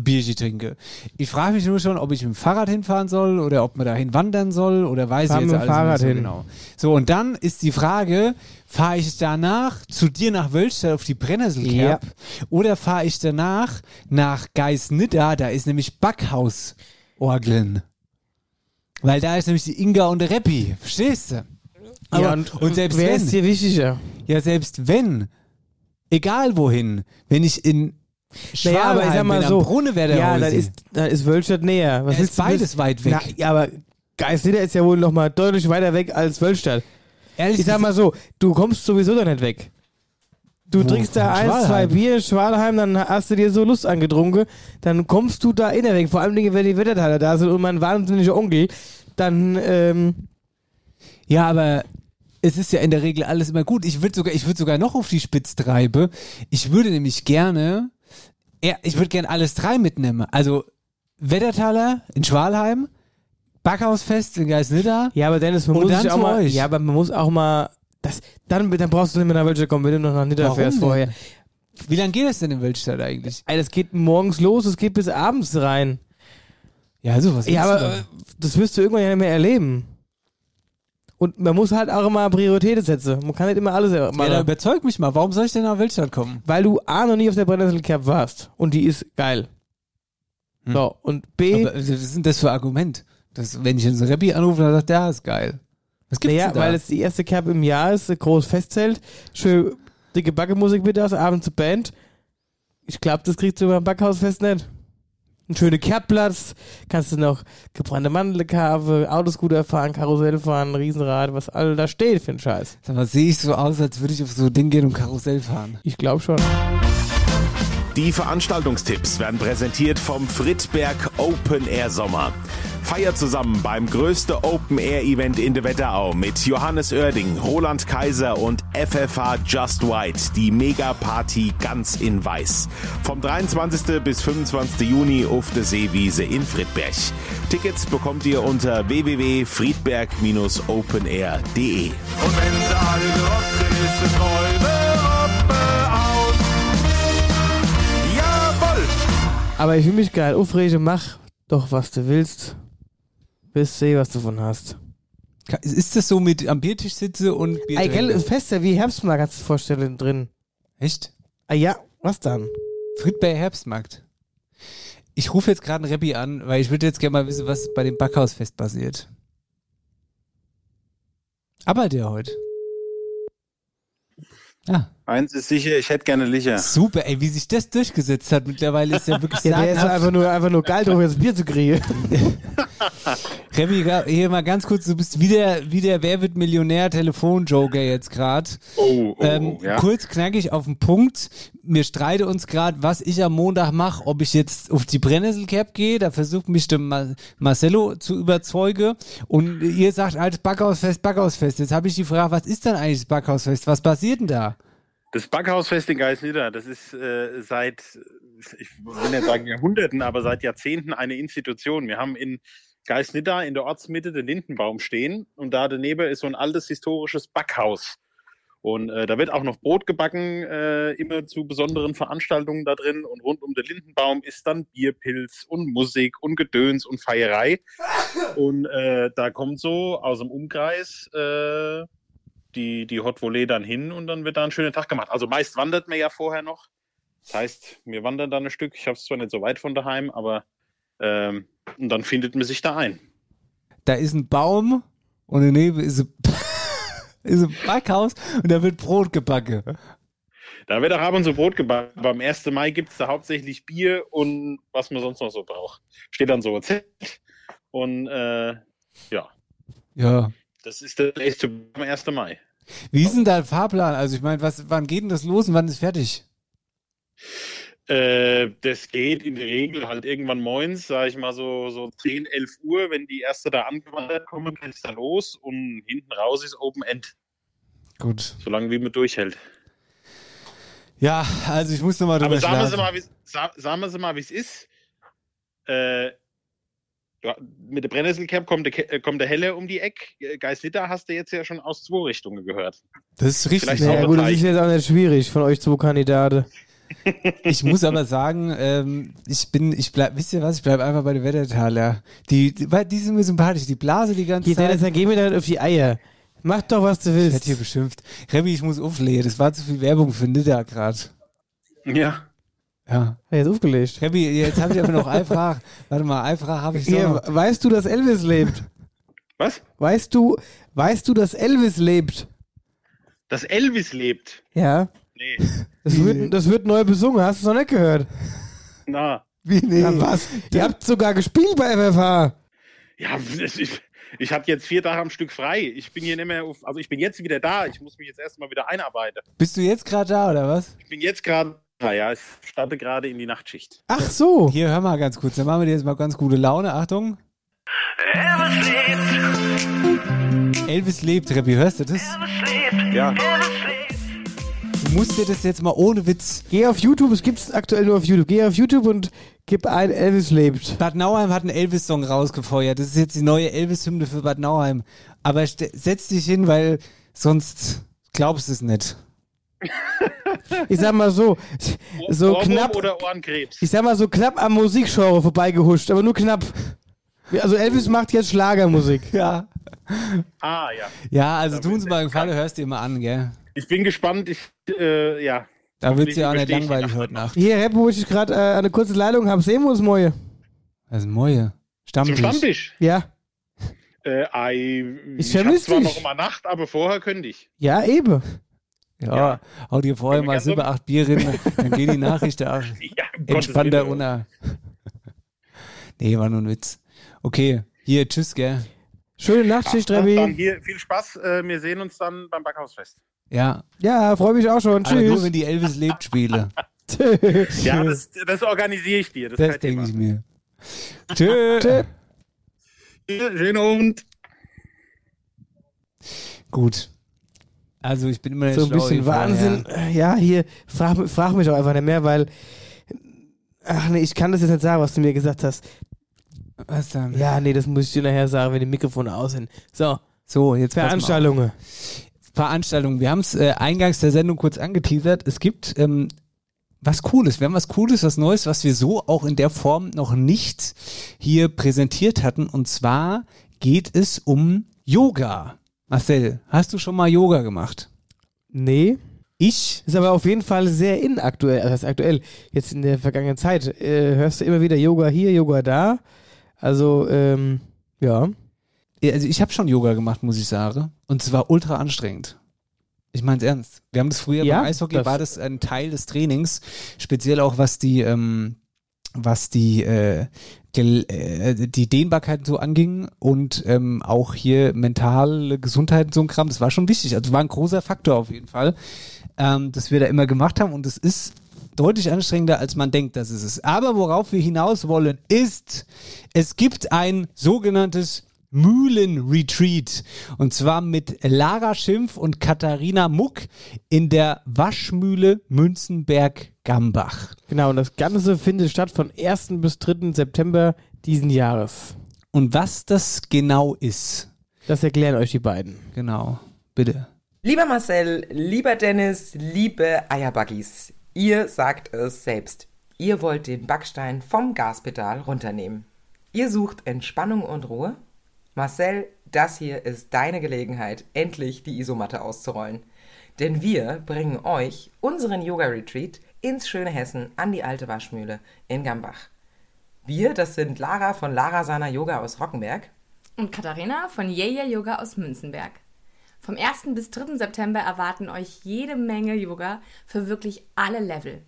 Bierchen trinken. Ich frage mich nur schon, ob ich mit dem Fahrrad hinfahren soll oder ob man dahin wandern soll oder weiß Fahr ich jetzt mit dem alles Fahrrad nicht so hin. genau. So, und dann ist die Frage, fahre ich danach zu dir nach Wölstadt auf die Brennnesselkerb oder fahre ich danach nach Geisnidda, da ist nämlich Backhausorgeln. Weil da ist nämlich die Inga und der Reppi, verstehst du? Aber, Ja, und, und selbst wer wenn, ist dir wichtiger? ja, selbst wenn, egal wohin, wenn ich in Naja, aber ich sag mal so. am Brunnewerder ja, dann ist, dann ist Wölstadt näher. Was Ja, ist beides willst- weit weg. Na, ja, aber Geisnieder ist ja wohl noch mal deutlich weiter weg als Wölstadt. Ehrlich, ich sag mal so, du kommst sowieso da nicht weg. Du Wo? trinkst da Von ein, zwei Schwalheim? Bier in Schwalheim, dann hast du dir so Lust angetrunken, dann kommst du da inner weg. Vor allem, wenn die Wettertaler da sind und mein wahnsinniger Onkel, dann, ähm, Ja, aber es ist ja in der Regel alles immer gut. Ich würde sogar, ich würde sogar noch auf die Spitze treiben. Ich würde nämlich gerne, ja, ich würde gerne alles drei mitnehmen. Also Wettertaler in Schwalheim, Backhausfest in Geisnidda. ja, aber Dennis, man Und muss dann auch mal, euch. ja, aber man muss auch mal, das, dann, dann brauchst du nicht mehr nach Wölstadt kommen, wenn du noch nach Nidda Warum fährst denn? vorher. Wie lange geht es denn in Wildstadt eigentlich? Ey, das geht morgens los, es geht bis abends rein. Ja, also was Ja, aber da? das wirst du irgendwann ja nicht mehr erleben. Und man muss halt auch immer Prioritäten setzen. Man kann nicht immer alles ja, machen. da überzeug mich mal. Warum soll ich denn nach Wildstadt kommen? weil du A noch nie auf der Brennnesselkerb warst. Und die ist geil. So, und B, Hm. Aber was ist denn das für ein Argument? Das, wenn ich jetzt einen Rappi anrufe, dann sagt der, ja, ist geil. Was gibt's naja, denn da? weil es die erste Kerb im Jahr ist, ein großes Festzelt, schön dicke Backemusik mit das, abends Band. Ich glaube, das kriegst du beim Backhausfest nicht. Ein schöner Kerbplatz, kannst du noch gebrannte Mandelkave, Autoscooter fahren, Karussell fahren, Riesenrad, was all da steht für einen Scheiß. Sag mal, sehe ich so aus, als würde ich auf so ein Ding gehen und Karussell fahren? Ich glaube schon. Die Veranstaltungstipps werden präsentiert vom Friedberg Open Air Sommer. Feiert zusammen beim größten Open Air Event in der Wetterau mit Johannes Oerding, Roland Kaiser und FFH Just White, die Mega Party ganz in weiß. Vom 23. bis 25. Juni auf der Seewiese in Friedberg. Tickets bekommt ihr unter www.friedberg-openair.de. Und wenn sie alle gerockt sind, ist es. Jawohl! Aber ich will mich geil aufregen, mach doch, was du willst. Bis seh, was du von hast. Ist das so mit am Biertisch sitze und Bier Ey, gell, ist fester wie Herbstmarkt, kannst du vorstellen, drin. Echt? Ah ja, was dann? Friedberg Herbstmarkt. Ich rufe jetzt gerade einen Rappi an, weil ich würde jetzt gerne mal wissen, was bei dem Backhausfest passiert. Aber der heute. Ah. Eins ist sicher, ich hätte gerne Licher. Super, ey, wie sich das durchgesetzt hat. Mittlerweile ist ja wirklich Ja, der ist einfach nur, einfach nur geil drauf, jetzt Bier zu kriegen. Remy, hier mal ganz kurz, du bist wieder, wieder Wer wird Millionär Telefonjoker jetzt gerade. Oh, oh, ähm, ja. Kurz knackig auf den Punkt. Wir streiten uns gerade, was ich am Montag mache, ob ich jetzt auf die Brennnesselcap gehe, da versucht mich der Ma Marcello zu überzeugen und ihr sagt altes Backhausfest, Backhausfest. Jetzt habe ich die Frage, was ist denn eigentlich das Backhausfest? Was passiert denn da? Das Backhausfest in Geisnitter, das ist äh, seit, ich will nicht sagen Jahrhunderten, aber seit Jahrzehnten eine Institution. Wir haben in Geisnitter in der Ortsmitte den Lindenbaum stehen und da daneben ist so ein altes historisches Backhaus. Und äh, da wird auch noch Brot gebacken, äh, immer zu besonderen Veranstaltungen da drin. Und rund um den Lindenbaum ist dann Bierpilz und Musik und Gedöns und Feierei. Und äh, da kommt so aus dem Umkreis äh, die, die Hot Volley dann hin und dann wird da ein schöner Tag gemacht. Also meist wandert man ja vorher noch. Das heißt, wir wandern dann ein Stück. Ich habe es zwar nicht so weit von daheim, aber ähm, und dann findet man sich da ein. Da ist ein Baum und daneben ist ein, ist ein Backhaus und da wird Brot gebacken. Da wird auch ab und zu Brot gebacken. Aber am 1. Mai gibt es da hauptsächlich Bier und was man sonst noch so braucht. Steht dann so ein Zelt und äh, ja, Ja. Das ist der nächste am 1. Mai. Wie ist denn der Fahrplan? Also ich meine, was, wann geht denn das los und wann ist fertig? Äh, das geht in der Regel halt irgendwann moins, sag ich mal so, so 10, 11 Uhr, wenn die erste da angewandert kommen, geht's da los und hinten raus ist Open End. Gut. Solange wie man durchhält. Ja, also ich muss nochmal drüber Aber sagen wir mal, sagen wir mal, wie es ist. Äh, ja, mit der Brennnesselcap kommt äh, kommt der Helle um die Eck. Äh, Geislitter hast du jetzt ja schon aus zwei Richtungen gehört. Das ist richtig. Ja, gut, das ist jetzt auch nicht schwierig von euch zwei Kandidaten. Ich muss aber sagen, ähm, ich bin, ich bleib, wisst ihr was, ich bleib einfach bei der Wettertaler. Die, die, die sind mir sympathisch, die Blase die ganze Hier, Zeit. Dennis, dann geh mir damit auf die Eier. Mach doch, was du Ich willst. werd hier beschimpft. Remy, ich muss auflegen, das war zu viel Werbung für Nidda gerade. Ja. Ja. Hat jetzt aufgelegt. Remy, jetzt habe ich aber noch eine Frage. Warte mal, eine Frage habe ich so Hier, noch. weißt du, dass Elvis lebt? Was? Weißt du, weißt du, dass Elvis lebt? Dass Elvis lebt. Ja. Nee. Das wird, das wird neu besungen, hast du es noch nicht gehört? Na. Wie nee? Na was? Ihr habt sogar gespielt bei FFH. Ja, ich, ich hatte jetzt vier Tage am Stück frei. Ich bin hier nicht mehr auf, also ich bin jetzt wieder da. Ich muss mich jetzt erstmal wieder einarbeiten. Bist du jetzt gerade da oder was? Ich bin jetzt gerade, naja, ich starte gerade in die Nachtschicht. Ach so. Hier, hör mal ganz kurz, dann machen wir dir jetzt mal ganz gute Laune. Achtung. Elvis lebt, Remy, hörst du das? Ja. Du musst dir das jetzt mal ohne Witz. Geh auf YouTube, es gibt's aktuell nur auf YouTube. Geh auf YouTube und gib ein Elvis lebt. Bad Nauheim hat einen Elvis-Song rausgefeuert. Das ist jetzt die neue Elvis-Hymne für Bad Nauheim. Aber setz dich hin, weil sonst glaubst du es nicht. Ich sag mal so, so Ohrwurm knapp, oder Ohrenkrebs. ich sag mal so knapp am Musikgenre vorbeigehuscht, aber nur knapp. Also Elvis macht jetzt Schlagermusik. Ja. Ah, ja. Ja, also tu uns mal einen Gefallen, hörst dir mal an, gell? Ich bin gespannt. Ich, äh, ja. Da wird dir auch nicht langweilig heute Nacht. Hier, Rap, wo ich gerade äh, eine kurze Leitung habe, sehen wir uns morgen. Also Moje. Stammtisch. Zum Stammtisch. Ja. Äh, ei, Ich ich vermiss hab zwar noch immer Nacht, aber vorher könnte ich. Ja, eben. Ja, hau dir vorher mal sieben, acht Bier rein, dann gehen die Nachrichten auch Ja, entspannter unter. Nee, war nur ein Witz. Okay, hier, tschüss, gell? Schöne Nacht, Schicht, Dann hier viel Spaß. Äh, wir sehen uns dann beim Backhausfest. Ja. Ja, freue mich auch schon. Aber nur Tschüss. wenn die Elvis lebt spiele. Ja, das, das organisiere ich dir. Das, Das denke ich mir. Tschö. Schönen Abend. Gut. Also ich bin immer so ein bisschen hier vorher. Wahnsinn. Ja, hier, frag, frag mich auch einfach nicht mehr, weil. Ach nee, ich kann das jetzt nicht sagen, was du mir gesagt hast. Was dann? Ja, nee, das muss ich dir nachher sagen, wenn die Mikrofone aus sind. So, So, jetzt. Veranstaltungen. Veranstaltungen. Wir haben es äh, eingangs der Sendung kurz angeteasert. Es gibt ähm, was Cooles. Wir haben was Cooles, was Neues, was wir so auch in der Form noch nicht hier präsentiert hatten. Und zwar geht es um Yoga. Marcel, hast du schon mal Yoga gemacht? Nee. Ich? Ist aber auf jeden Fall sehr inaktuell. Also das heißt aktuell, jetzt in der vergangenen Zeit. Äh, hörst du immer wieder Yoga hier, Yoga da. Also, ähm, ja. Ja, Also ich habe schon Yoga gemacht, muss ich sagen. Und es war ultra anstrengend. Ich meine es ernst. Wir haben das früher Ja, beim Eishockey, das- war das ein Teil des Trainings, speziell auch was die, ähm, was die, äh, gel- äh, die Dehnbarkeit so anging und ähm, auch hier mentale Gesundheit und so ein Kram. Das war schon wichtig. Also war ein großer Faktor auf jeden Fall, ähm, dass wir da immer gemacht haben. Und es ist deutlich anstrengender, als man denkt, dass es ist. Aber worauf wir hinaus wollen, ist, es gibt ein sogenanntes Mühlen-Retreat. Und zwar mit Lara Schimpf und Katharina Muck in der Waschmühle Münzenberg-Gambach. Genau, und das Ganze findet statt von 1. bis 3. September diesen Jahres. Und was das genau ist, das erklären euch die beiden. Genau, bitte. Lieber Marcel, lieber Dennis, liebe Eierbuggies, ihr sagt es selbst. Ihr wollt den Backstein vom Gaspedal runternehmen. Ihr sucht Entspannung und Ruhe? Marcel, das hier ist deine Gelegenheit, endlich die Isomatte auszurollen. Denn wir bringen euch unseren Yoga-Retreat ins schöne Hessen an die alte Waschmühle in Gambach. Wir, das sind Lara von Lara Sana Yoga aus Rockenberg. Und Katharina von Yeya Yoga aus Münzenberg. Vom 1. bis 3. September erwarten euch jede Menge Yoga für wirklich alle Level.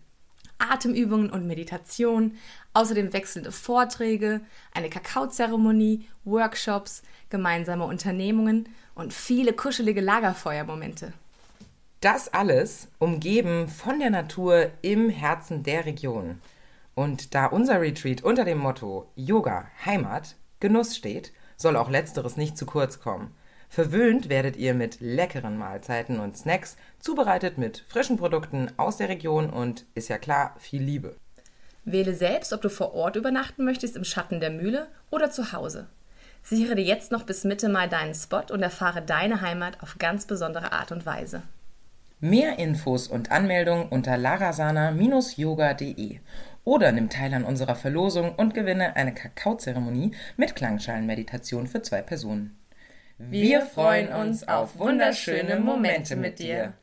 Atemübungen und Meditation, außerdem wechselnde Vorträge, eine Kakaozeremonie, Workshops, gemeinsame Unternehmungen und viele kuschelige Lagerfeuermomente. Das alles umgeben von der Natur im Herzen der Region. Und da unser Retreat unter dem Motto Yoga, Heimat, Genuss steht, soll auch letzteres nicht zu kurz kommen. Verwöhnt werdet ihr mit leckeren Mahlzeiten und Snacks, zubereitet mit frischen Produkten aus der Region und, ist ja klar, viel Liebe. Wähle selbst, ob du vor Ort übernachten möchtest im Schatten der Mühle oder zu Hause. Sichere dir jetzt noch bis Mitte Mai deinen Spot und erfahre deine Heimat auf ganz besondere Art und Weise. Mehr Infos und Anmeldung unter larasana-yoga.de oder nimm teil an unserer Verlosung und gewinne eine Kakaozeremonie mit Klangschalenmeditation für zwei Personen. Wir freuen uns auf wunderschöne Momente mit dir.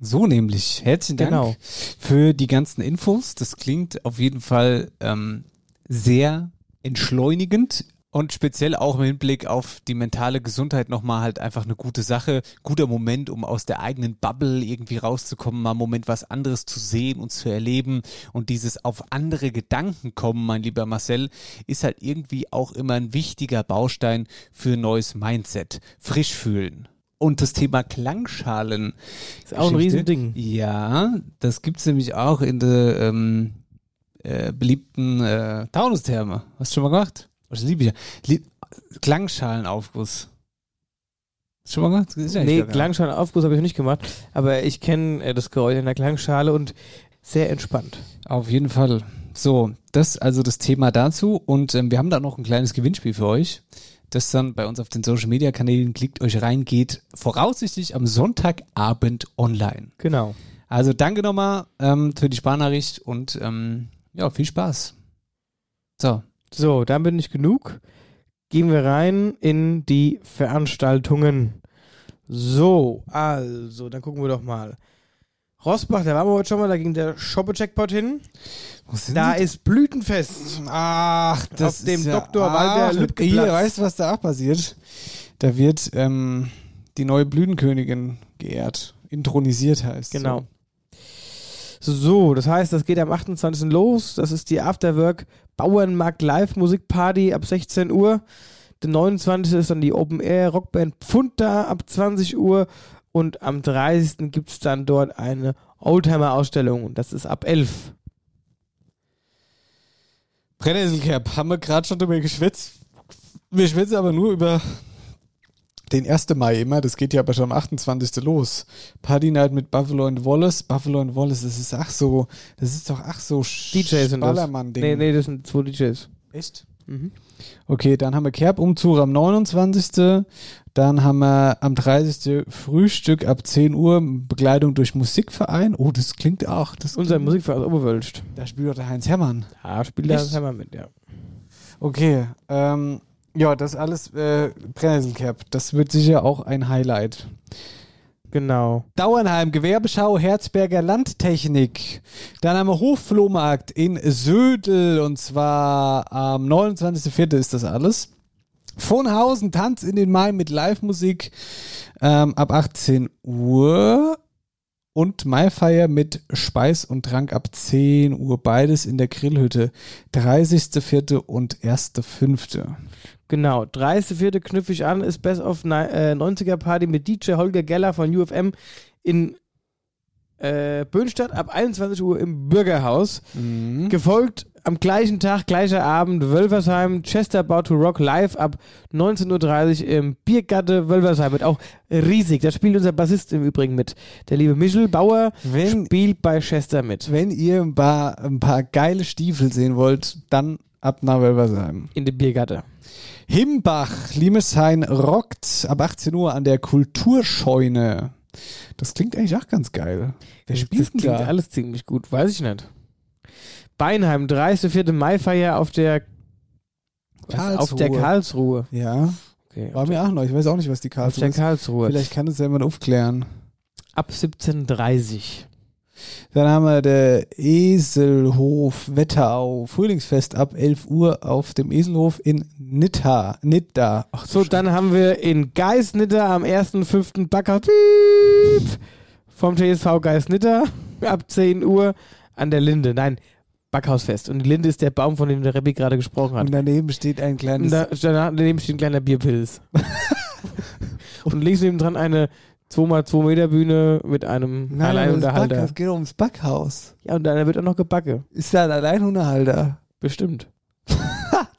So nämlich. Herzlichen Dank Genau. für die ganzen Infos. Das klingt auf jeden Fall ähm, sehr entschleunigend und speziell auch im Hinblick auf die mentale Gesundheit nochmal halt einfach eine gute Sache. Guter Moment, um aus der eigenen Bubble irgendwie rauszukommen, mal einen Moment was anderes zu sehen und zu erleben. Und dieses auf andere Gedanken kommen, mein lieber Marcel, ist halt irgendwie auch immer ein wichtiger Baustein für ein neues Mindset. Frisch fühlen. Und das Thema Klangschalen. Ist auch ein. Riesending. Ja, das gibt's nämlich auch in der ähm, äh, beliebten äh, Taunustherme. Hast du schon mal gemacht? Das liebe ich ja. Lieb Klangschalenaufguss. Hast du schon mal gemacht? Das ja nee, Klangschalenaufguss habe ich noch nicht gemacht, aber ich kenne äh, das Geräusch in der Klangschale und sehr entspannt. Auf jeden Fall. So, das also das Thema dazu. Und ähm, wir haben da noch ein kleines Gewinnspiel für euch. Das dann bei uns auf den Social Media Kanälen klickt euch rein, geht voraussichtlich am Sonntagabend online. Genau. Also danke nochmal ähm, für die Sparnachricht und ähm, ja, viel Spaß. So. So, dann bin ich genug. Gehen wir rein in die Veranstaltungen. So, also, dann gucken wir doch mal. Rosbach, da waren wir heute schon mal, da ging der Shoppe-Checkpot hin. Da die? ist Blütenfest. Ach, Auf dem ja- Dr. Walter Lübcke Hier, weißt du, was da auch passiert? Da wird ähm, die neue Blütenkönigin geehrt. Intronisiert heißt. Genau. So, das heißt, das geht am 28. los. Das ist die Afterwork Bauernmarkt Live Musikparty ab 16 Uhr. Der 29. ist dann die Open Air Rockband Pfunda ab 20 Uhr. Und am 30. gibt es dann dort eine Oldtimer-Ausstellung. Und das ist ab 11. Brennnesselkerb, haben wir gerade schon drüber geschwitzt. Wir schwitzen aber nur über den 1. Mai immer. Das geht ja aber schon am 28. los. Party Night mit Buffalo and Wallace. Buffalo and Wallace, das ist ach so, das ist doch ach so DJs. Ballermann-Ding. Nee, nee, das sind zwei DJs. Echt? Mhm. Okay, dann haben wir Kerbumzug am 29. Dann haben wir am 30. Frühstück ab 10 Uhr, Begleitung durch Musikverein. Oh, das klingt auch. Das Unser klingt- Musikverein Oberwölst. Da spielt doch der Heinz Hermann. Ja, spielt der? Heinz Hermann mit, ja. Okay, ähm, ja, das alles äh, Brennnesselkerb. Das wird sicher auch ein Highlight. Genau. Dauernheim, Gewerbeschau, Herzberger Landtechnik. Dann haben wir Hofflohmarkt in Södel und zwar am 29.04. ist das alles. Vonhausen, Tanz in den Mai mit Live-Musik ähm, ab 18 Uhr und Maifeier mit Speis und Trank ab 10 Uhr. Beides in der Grillhütte. 30.04. und 1.05. Genau, 30.04. knüpfe ich an, ist Best of Ni- äh, 90er Party mit DJ Holger Geller von UFM in äh, Böhnstadt ab 21 Uhr im Bürgerhaus. Mhm. Gefolgt am gleichen Tag, gleicher Abend, Wölversheim, Chester About to Rock live ab 19.30 Uhr im Biergatte Wölversheim. Wird auch riesig. Da spielt unser Bassist im Übrigen mit. Der liebe Michel Bauer spielt bei Chester mit. Wenn ihr ein paar, ein paar geile Stiefel sehen wollt, dann ab nach Wölversheim. In die Biergatte. Himbach, Limeshain rockt ab 18 Uhr an der Kulturscheune. Das klingt eigentlich auch ganz geil. Wer spielt das denn klingt da? alles ziemlich gut, weiß ich nicht. Beinheim, 30.04. Maifeier auf der was, auf der Karlsruhe. Ja. Okay, War mir auch noch. Ich weiß auch nicht, was die Karlsruhe der ist. Karlsruhe. Vielleicht kann ja jemand aufklären. Ab 17.30 Dann haben wir der Eselhof Wetterau. Frühlingsfest ab 11 Uhr auf dem Eselhof in Nitta. Nitta. Ach, So, dann haben wir in Geisnitter am 1.5. Backer vom TSV Geisnitter ab 10 Uhr an der Linde. Nein, Backhausfest. Und die Linde ist der Baum, von dem der Rebbi gerade gesprochen hat. Und daneben steht ein kleines. da, daneben steht ein kleiner Bierpilz. Und links neben dran eine 2x2 Meter Bühne mit einem Nein, Alleinunterhalter. Backhaus. Es geht ums Backhaus. Ja, und da wird auch noch gebacke. Ist da ein Alleinunterhalter? Bestimmt.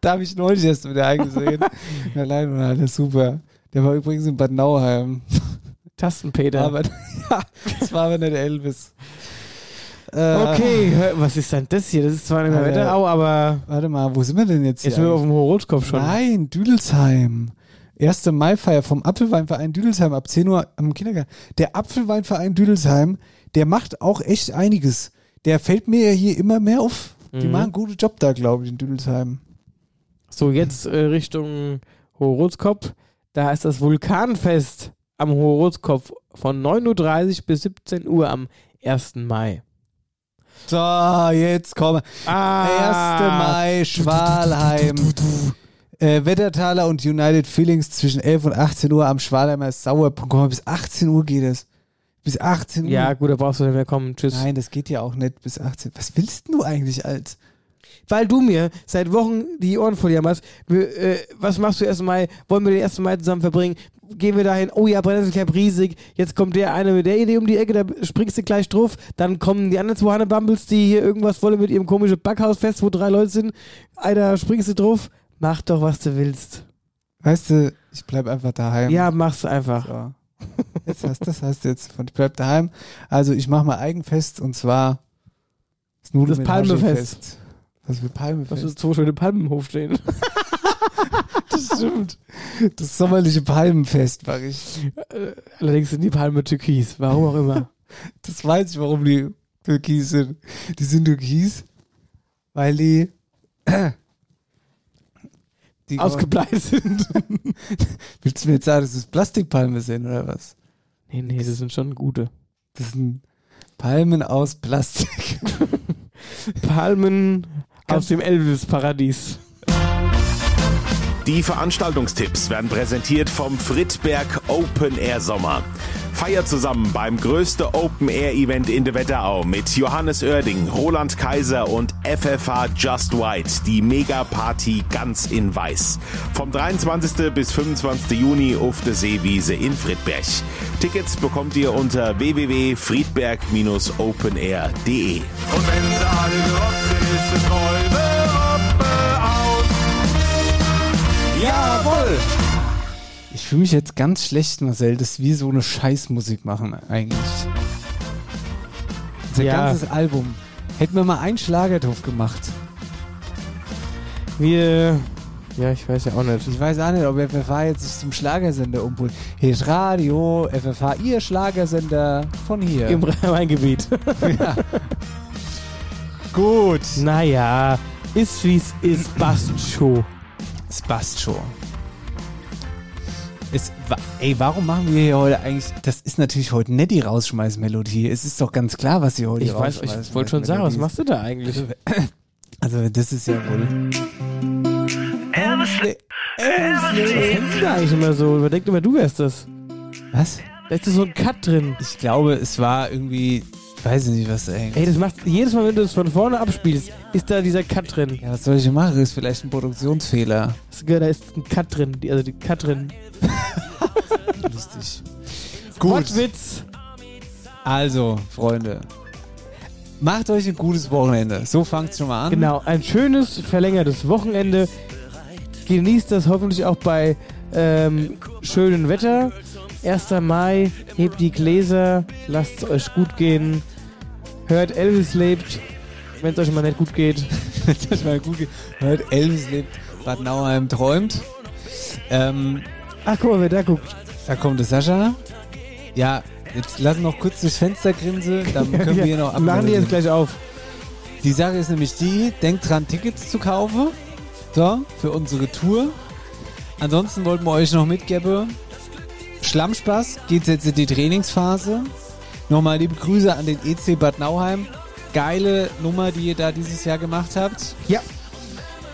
Da habe ich neulich erst wieder eingesehen. ein Alleinunterhalter, super. Der war übrigens in Bad Nauheim. Tastenpeter. Aber, ja, das war aber nicht Elvis. Äh, Okay, was ist denn das hier? Das ist zwar nicht mehr Alter. Wetterau, aber Warte mal, wo sind wir denn jetzt jetzt hier? sind wir auf dem Horoskop schon. Nein, Düdelsheim. 1. Mai-Feier vom Apfelweinverein Düdelsheim ab 10 Uhr am Kindergarten. Der Apfelweinverein Düdelsheim, der macht auch echt einiges. Der fällt mir ja hier immer mehr auf. Die Mhm. machen einen guten Job da, glaube ich, in Düdelsheim. So, jetzt äh, Richtung Horoskop. Da ist das Vulkanfest am Horoskop von 9.30 Uhr bis 17 Uhr am 1. Mai. So, jetzt kommen. Ah. 1. Mai, Schwalheim. Äh, Wettertaler und United Feelings zwischen 11 und 18 Uhr am Schwalheimer mal, bis 18 Uhr geht es. Bis 18 Uhr. Ja, gut, da brauchst du nicht mehr kommen. Tschüss. Nein, das geht ja auch nicht bis 18. Was willst du eigentlich als? Weil du mir seit Wochen die Ohren voll jammerst. Äh, was machst du 1. Mai? Wollen wir den 1. Mai zusammen verbringen? Gehen wir dahin? Oh ja, Brennnesselkerb riesig. Jetzt kommt der eine mit der Idee um die Ecke, da springst du gleich drauf. Dann kommen die anderen zwei Hannebumbles, die hier irgendwas wollen mit ihrem komischen Backhausfest, wo drei Leute sind. Einer springst du drauf. Mach doch, was du willst. Weißt du, ich bleib einfach daheim. Ja, mach's einfach. So. Jetzt hast, das heißt jetzt von ich bleib daheim. Also ich mache mal Eigenfest und zwar das Nudel Das mit Palmefest. Was für Palmefest? Was ist so schöne Palmen im Hof stehen. das stimmt. Das sommerliche Palmenfest mache ich. Äh, Allerdings sind die Palmen türkis, warum auch immer. Das weiß ich, warum die türkis sind. Die sind türkis, weil die, die Ausgebleicht sind. Willst du mir jetzt sagen, dass es Plastikpalme sind oder was? Nee, nee, das sind schon gute. Das sind Palmen aus Plastik. Palmen aus dem Elvis-Paradies. Die Veranstaltungstipps werden präsentiert vom Friedberg Open Air Sommer. Feiert zusammen beim größten Open-Air-Event in der Wetterau mit Johannes Oerding, Roland Kaiser und FFH Just White, die Mega-Party ganz in Weiß. Vom 23. bis 25. Juni auf der Seewiese in Friedberg. Tickets bekommt ihr unter www.friedberg-openair.de. Und wenn sie alle gerockt sind, ist es Räume, Roppe aus. Jawohl! Ich fühle mich jetzt ganz schlecht, Marcel, dass wir so eine Scheißmusik machen eigentlich. Unser Ja. ganzes Album. Hätten wir mal einen Schlager drauf gemacht. Wir. Ja, ich weiß ja auch nicht. Ich weiß auch nicht, ob FFH jetzt sich zum Schlagersender umpult. Hier ist Radio, FFH, ihr Schlagersender von hier. Im Rhein-Main-Gebiet. ja. Gut. Naja, ist wie's ist, passt schon. Es passt schon. Es, ey, warum machen wir hier heute eigentlich, das ist natürlich heute nicht die Rausschmeißmelodie. Es ist doch ganz klar, was sie heute Ich weiß, ich wollte schon sagen, was machst du da eigentlich? Also, das ist ja wohl. Was kennst du da eigentlich immer so? Überdenkt immer, du wärst das. Was? Da ist so ein Cut drin. Ich glaube, es war irgendwie, ich weiß nicht, was da hängt. Ey, das macht jedes Mal, wenn du es von vorne abspielst, ist da dieser Cut drin. Ja, was soll ich machen? Ist vielleicht ein Produktionsfehler. Da ist ein Cut drin, die- also die Cut drin. Lustig. Wortwitz. Also, Freunde. Macht euch ein gutes Wochenende. So fangt's schon mal an. Genau, ein schönes, verlängertes Wochenende. Genießt das hoffentlich auch bei ähm, schönem Wetter. 1. Mai, hebt die Gläser, lasst es euch gut gehen. Hört Elvis lebt, wenn es euch mal nicht gut geht. Wenn es euch mal gut geht. Hört Elvis lebt, Bad Nauheim träumt. Ähm, Ach, guck mal, wer da guckt. Da kommt der Sascha. Ja, jetzt lassen noch kurz durchs Fenster grinsen, dann können wir hier noch Machen die jetzt gleich auf. Die Sache ist nämlich die, denkt dran, Tickets zu kaufen. So, für unsere Tour. Ansonsten wollten wir euch noch mitgeben. Schlammspaß geht jetzt in die Trainingsphase. Nochmal liebe Grüße an den EC Bad Nauheim. Geile Nummer, die ihr da dieses Jahr gemacht habt. Ja.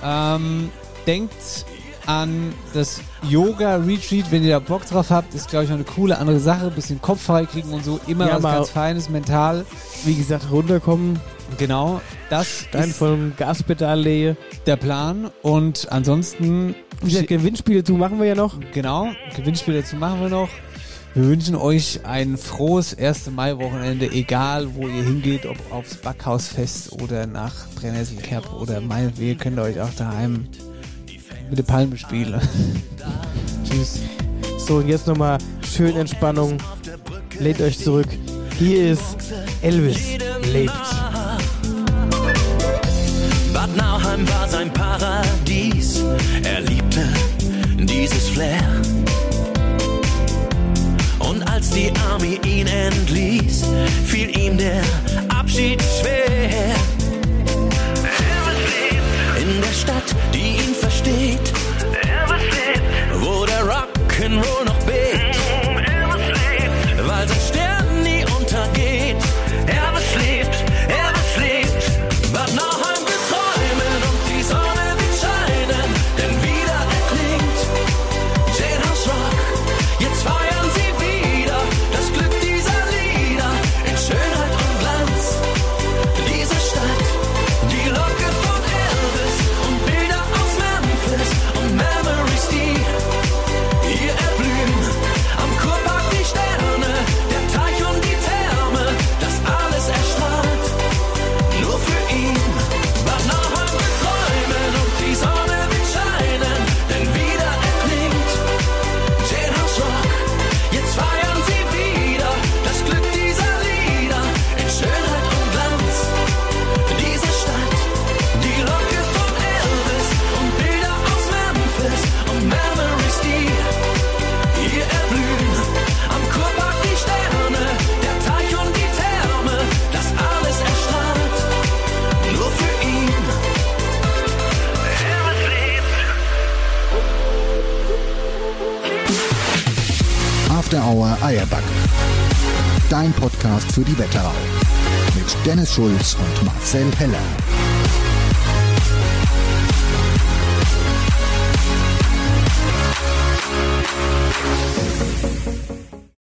Ähm, denkt an das Yoga-Retreat, wenn ihr da Bock drauf habt. Ist, glaube ich, auch eine coole andere Sache. Bisschen Kopf frei kriegen und so. Immer Ja, was ganz Feines, mental. Wie gesagt, runterkommen. Genau. Das Stein ist vom Gaspedal lehe. der Plan. Und ansonsten. Gewinnspiele zu machen wir ja noch. Genau, Gewinnspiel dazu machen wir noch. Wir wünschen euch ein frohes 1. Mai-Wochenende, egal wo ihr hingeht, ob aufs Backhausfest oder nach Brennnesselkerb oder meinetwegen könnt ihr euch auch daheim mit der Palme spielen. Tschüss. So, und jetzt nochmal schön Entspannung. Lehnt euch zurück. Hier ist Elvis lebt. Bad Nauheim war sein Paradies. Er liebte dieses Flair. Als die Army ihn entließ, fiel ihm der Abschied schwer. In der Stadt, die ihn versteht, wo der Rock'n'Roll noch After Hour Eierback. Dein Podcast für die Wetterau. Mit Dennis Schulz und Marcel Heller.